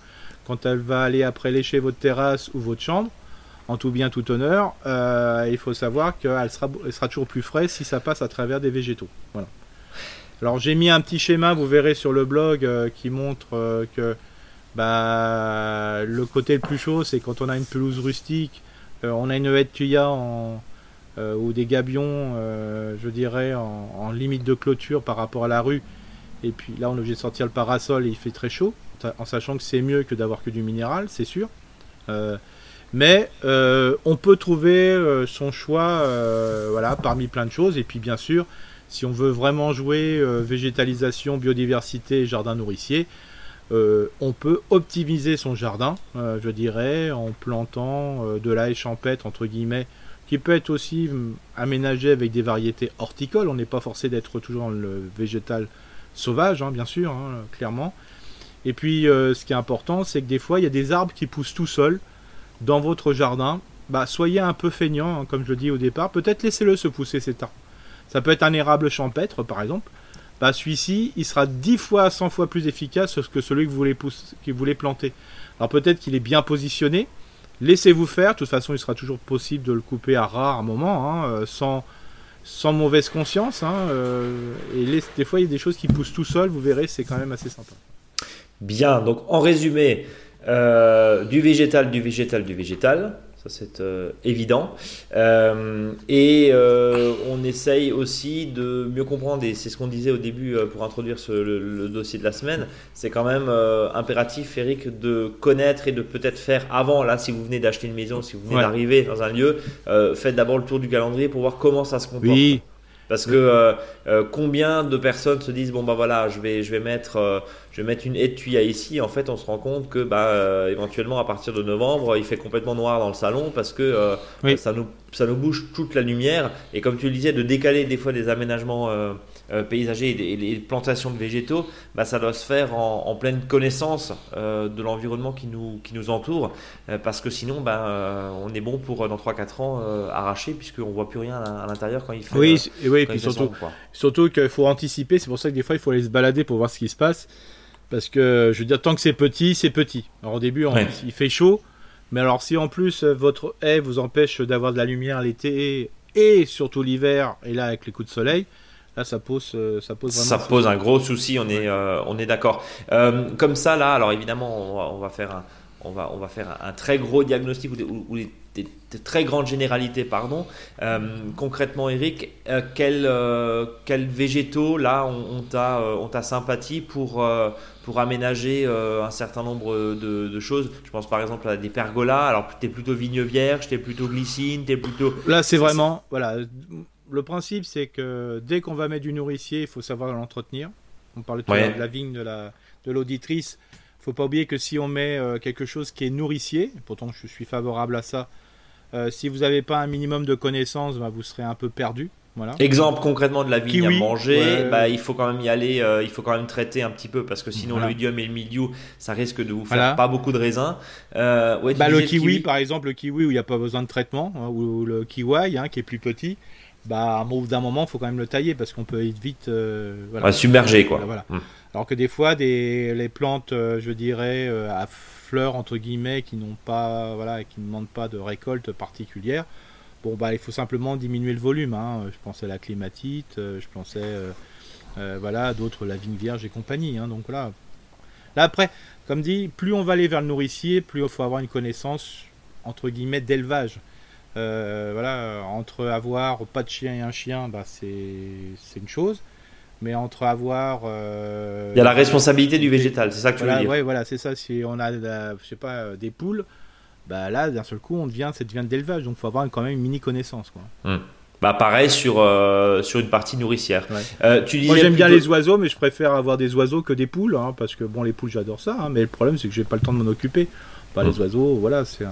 quand elle va aller après lécher votre terrasse ou votre chambre, en tout bien tout honneur, euh, il faut savoir qu'elle sera, toujours plus fraîche si ça passe à travers des végétaux. Alors j'ai mis un petit schéma, vous verrez sur le blog, euh, qui montre euh, que bah, le côté le plus chaud, c'est quand on a une pelouse rustique, on a une haie de tuya ou des gabions, je dirais, en, en, limite de clôture par rapport à la rue. Et puis là, on est obligé de sortir le parasol et il fait très chaud en sachant que c'est mieux que d'avoir que du minéral, c'est sûr. Euh, mais euh, on peut trouver euh, son choix voilà, parmi plein de choses. Et puis bien sûr, si on veut vraiment jouer végétalisation, biodiversité jardin nourricier, on peut optimiser son jardin, je dirais, en plantant de la haie champêtre, entre guillemets, qui peut être aussi hum, aménagé avec des variétés horticoles. On n'est pas forcé d'être toujours dans le végétal sauvage, hein, bien sûr, hein, clairement. Et puis, euh, ce qui est important, c'est que des fois, il y a des arbres qui poussent tout seuls dans votre jardin. Bah, soyez un peu feignant, hein, comme je le dis au départ. Peut-être laissez-le se pousser cet arbre. Ça peut être un érable champêtre, par exemple. Bah, celui-ci, il sera 10 fois, 100 fois plus efficace que celui que vous voulez, voulez planter. Alors peut-être qu'il est bien positionné. Laissez-vous faire. De toute façon, il sera toujours possible de le couper à rare moment, hein, euh, sans, sans mauvaise conscience. Hein, euh, et des fois, il y a des choses qui poussent tout seul. Vous verrez, c'est quand même assez sympa. Bien, donc en résumé, euh, du végétal, du végétal, du végétal, ça c'est euh, évident. Euh, et on essaye aussi de mieux comprendre, et c'est ce qu'on disait au début pour introduire le, dossier de la semaine, c'est quand même impératif, Eric, de connaître et de peut-être faire avant, là si vous venez d'acheter une maison, si vous venez d'arriver dans un lieu, faites d'abord le tour du calendrier pour voir comment ça se comporte. Oui. Parce que combien de personnes se disent bon bah voilà je vais je vais mettre je vais mettre une de tuya ici en fait on se rend compte que bah éventuellement à partir de novembre il fait complètement noir dans le salon parce que ça nous ça nous bouge toute la lumière. Et comme tu le disais de décaler des fois des aménagements euh, paysagers et les plantations de végétaux, bah, ça doit se faire en, pleine connaissance euh, de l'environnement qui nous, qui nous entoure, euh, parce que sinon, bah, on est bon pour dans 3-4 ans arracher, puisqu'on ne voit plus rien à, l'intérieur quand il fait. Oui, oui et puis surtout, surtout qu'il faut anticiper, c'est pour ça que des fois il faut aller se balader pour voir ce qui se passe, parce que je veux dire, tant que c'est petit, c'est petit. Alors au début, il fait chaud. Mais alors si en plus votre haie vous empêche d'avoir de la lumière l'été et surtout l'hiver, et là avec les coups de soleil, Là, ça pose, euh, ça pose Ça pose un gros souci, on est, euh, on est d'accord. Euh, comme ça, là, alors évidemment, on va, faire un, on va, on va faire un, très gros diagnostic ou, des, très grandes généralités, pardon. concrètement, Eric, quels quel végétaux là ont, ta, ont ta sympathie pour, pour aménager un certain nombre de, de, choses? Je pense par exemple à des pergolas. Alors, tu es plutôt vigne vierge, tu es plutôt glycine, tu es plutôt. Là, c'est vraiment. Voilà le principe, c'est que dès qu'on va mettre du nourricier, il faut savoir l'entretenir. On parlait tout de la vigne de la de l'auditrice. Faut pas oublier que si on met euh, quelque chose qui est nourricier, pourtant je suis favorable à ça, euh, si vous n'avez pas un minimum de connaissances, bah, vous serez un peu perdu. Voilà. Exemple concrètement de la vigne à manger, bah, il faut quand même y aller, euh, il faut quand même traiter un petit peu parce que sinon le l'idiome et le milieu, ça risque de vous faire pas beaucoup de raisins. bah, le, kiwi, par exemple, le kiwi où il n'y a pas besoin de traitement, hein, ou le kiwi hein, qui est plus petit, bah, au bout d'un moment, il faut quand même le tailler parce qu'on peut vite euh, voilà, submerger. Quoi. Voilà. Hmm. Alors que des fois, les plantes, euh, je dirais, euh, à fleurs, entre guillemets, qui n'ont pas, voilà, qui ne demandent pas de récolte particulière, Bon, bah, il faut simplement diminuer le volume. Hein. Je pensais à la clématite, je pensais voilà, d'autres, la vigne vierge et compagnie. Hein. Donc là, là, après, comme dit, plus on va aller vers le nourricier, plus il faut avoir une connaissance, entre guillemets, d'élevage. voilà, entre avoir pas de chien et un chien, bah, c'est une chose mais entre avoir. Euh, il y a la responsabilité du végétal, c'est ça que tu veux dire. Ouais, voilà, c'est ça. Si on a, je sais pas, euh, des poules, bah là, d'un seul coup, on devient, ça devient de l'élevage, donc il faut avoir quand même une mini connaissance, quoi. Hum. Bah pareil sur euh, sur une partie nourricière. tu Moi j'aime bien les oiseaux, mais je préfère avoir des oiseaux que des poules, hein, parce que bon les poules j'adore ça, hein, mais le problème c'est que j'ai pas le temps de m'en occuper. Bah, Les hum. oiseaux, voilà, c'est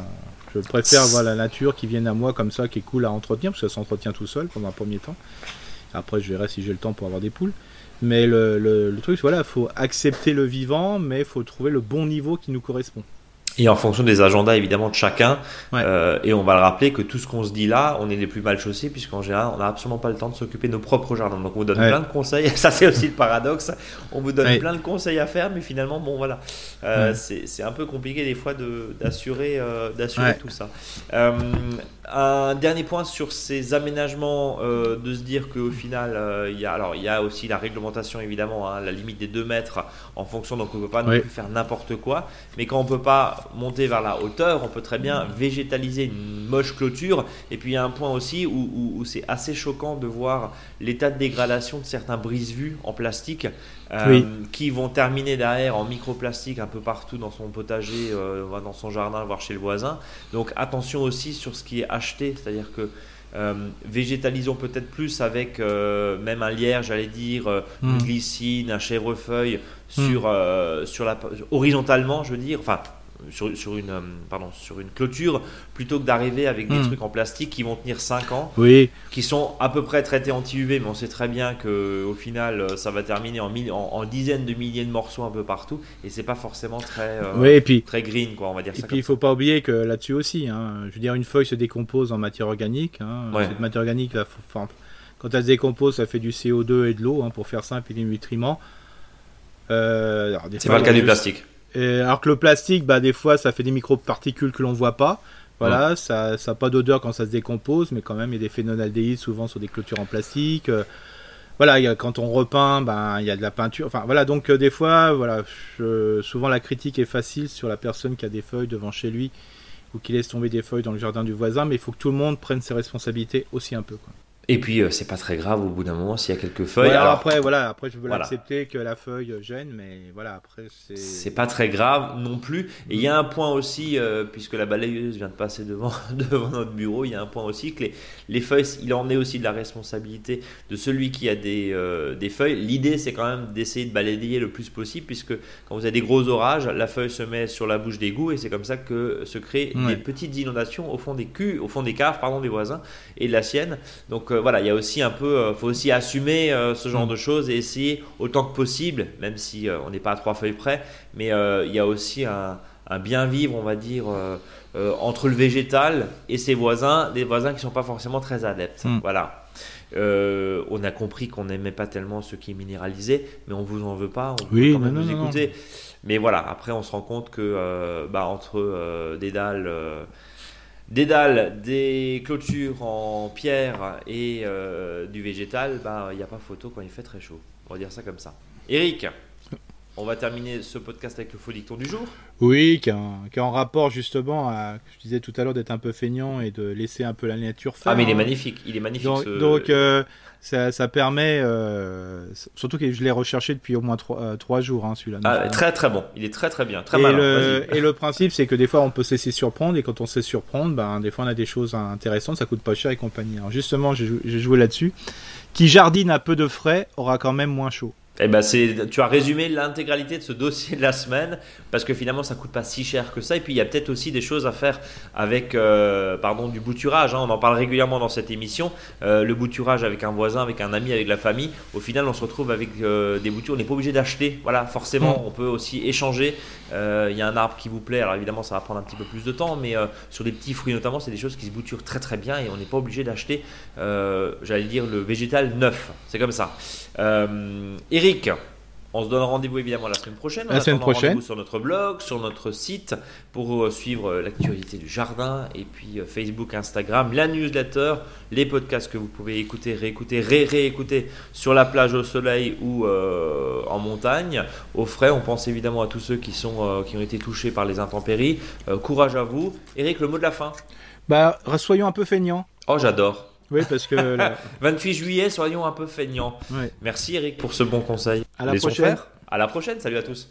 je préfère voir la nature qui vienne à moi comme ça, qui est cool à entretenir, parce que ça s'entretient tout seul pendant un premier temps. Après, je verrai si j'ai le temps pour avoir des poules. Mais le, le, truc, voilà, il faut accepter le vivant, mais il faut trouver le bon niveau qui nous correspond. Et en fonction des agendas évidemment de chacun, euh, et on va le rappeler que tout ce qu'on se dit là, on est les plus mal chaussés puisqu'en général on n'a absolument pas le temps de s'occuper de nos propres jardins. Donc on vous donne plein de conseils, <laughs> ça c'est aussi le paradoxe, on vous donne plein de conseils à faire, mais finalement bon voilà, euh, c'est un peu compliqué des fois d'assurer euh, d'assurer tout ça. un dernier point sur ces aménagements, de se dire qu'au final il y, a, alors, il y a aussi la réglementation évidemment, hein, la limite des 2 mètres en fonction, donc on ne peut pas non plus faire n'importe quoi, mais quand on peut pas monter vers la hauteur, on peut très bien végétaliser une moche clôture. Et puis il y a un point aussi où, c'est assez choquant de voir l'état de dégradation de certains brise-vues en plastique euh, qui vont terminer derrière en microplastique un peu partout dans son potager, euh, dans son jardin, voire chez le voisin. Donc attention aussi sur ce qui est acheté, c'est-à-dire que euh, végétalisons peut-être plus avec même un lierre, j'allais dire, une hmm. glycine, un chèvrefeuille hmm. sur, sur la, horizontalement, je veux dire, enfin sur, sur, une, euh, pardon, sur une clôture plutôt que d'arriver avec des hmm. trucs en plastique qui vont tenir 5 ans, oui. qui sont à peu près traités anti-UV, mais on sait très bien qu'au final euh, ça va terminer en, en, dizaines de milliers de morceaux un peu partout et c'est pas forcément très, euh, puis, très green, quoi, on va dire et puis il faut pas oublier que là-dessus aussi, hein, je veux dire, une feuille se décompose en matière organique. Hein, Cette matière organique, quand elle se décompose, ça fait du CO2 et de l'eau, hein, pour faire simple, et des nutriments. c'est pas le cas du plastique alors que le plastique, bah, des fois, ça fait des microparticules que l'on voit pas. Voilà, ça n'a pas d'odeur quand ça se décompose, mais quand même, il y a des phénolaldéhydes souvent sur des clôtures en plastique. Euh, voilà, y a, quand on repeint, ben, il y a de la peinture. Enfin, voilà, donc euh, des fois, voilà, souvent la critique est facile sur la personne qui a des feuilles devant chez lui ou qui laisse tomber des feuilles dans le jardin du voisin, mais il faut que tout le monde prenne ses responsabilités aussi un peu. Quoi. Et puis euh, c'est pas très grave au bout d'un moment s'il y a quelques feuilles. alors, après voilà, après je veux l'accepter que la feuille gêne, mais voilà après c'est. C'est pas très grave non plus. Et il y a un point aussi, euh, puisque la balayeuse vient de passer devant <laughs> devant notre bureau, il y a un point aussi que les, les feuilles, il en est aussi de la responsabilité de celui qui a des euh, des feuilles. L'idée c'est quand même d'essayer de balayer le plus possible, puisque quand vous avez des gros orages, la feuille se met sur la bouche d'égout et c'est comme ça que se créent des petites inondations au fond des culs, au fond des caves, pardon, des voisins et de la sienne. Donc voilà, il y a aussi un peu, euh, faut aussi assumer euh, ce genre mm. de choses et essayer autant que possible, même si euh, on n'est pas à trois feuilles près, mais il y a aussi un, bien vivre, on va dire, entre le végétal et ses voisins, des voisins qui ne sont pas forcément très adeptes. Mm. Voilà. on a compris qu'on n'aimait pas tellement ce qui est minéralisé, mais on vous en veut pas, on oui, quand même vous écouter. Mais voilà, après on se rend compte que bah, entre des dalles des dalles, des clôtures en pierre et euh, du végétal, bah, il n'y a pas photo quand il fait très chaud. On va dire ça comme ça. Eric, on va terminer ce podcast avec le faux dicton du jour. Oui, qui est en, rapport justement à, je disais tout à l'heure, d'être un peu feignant et de laisser un peu la nature faire. Ah, mais il est magnifique, il est magnifique. Donc, euh, ça, permet, euh, surtout que je l'ai recherché depuis au moins trois, trois jours, hein, celui-là. Ah, très très bon, il est très très bien, très et malin. Le, et le principe, c'est que des fois, on peut se laisser surprendre, et quand on se laisse surprendre, ben, des fois, on a des choses intéressantes, ça coûte pas cher et compagnie. Alors justement, j'ai joué là-dessus. Qui jardine à peu de frais aura quand même moins chaud. Eh ben c'est, tu as résumé l'intégralité de ce dossier de la semaine parce que finalement ça coûte pas si cher que ça et puis il y a peut-être aussi des choses à faire avec euh, pardon du bouturage. Hein. on en parle régulièrement dans cette émission. Euh, le bouturage avec un voisin, avec un ami, avec la famille. Au final, on se retrouve avec euh, des boutures. On n'est pas obligé d'acheter. Voilà, forcément, mm. on peut aussi échanger. Il y a un arbre qui vous plaît. Alors évidemment, ça va prendre un petit peu plus de temps, mais sur des petits fruits notamment, c'est des choses qui se bouturent très très bien et on n'est pas obligé d'acheter. J'allais dire le végétal neuf. C'est comme ça. Eric, On se donne rendez-vous évidemment la semaine prochaine. La semaine prochaine. Sur notre blog, sur notre site pour euh, suivre euh, l'actualité du jardin et puis euh, Facebook, Instagram, la newsletter, les podcasts que vous pouvez écouter, réécouter, ré-réécouter sur la plage au soleil ou en montagne. Au frais, on pense évidemment à tous ceux qui, sont, qui ont été touchés par les intempéries. courage à vous. Eric, le mot de la fin Bah, soyons un peu feignants. Oh, j'adore. Oui, parce que. La... <laughs> 28 juillet, soyons un peu feignants. Merci Eric pour ce bon conseil. À la prochaine. À la prochaine, salut à tous.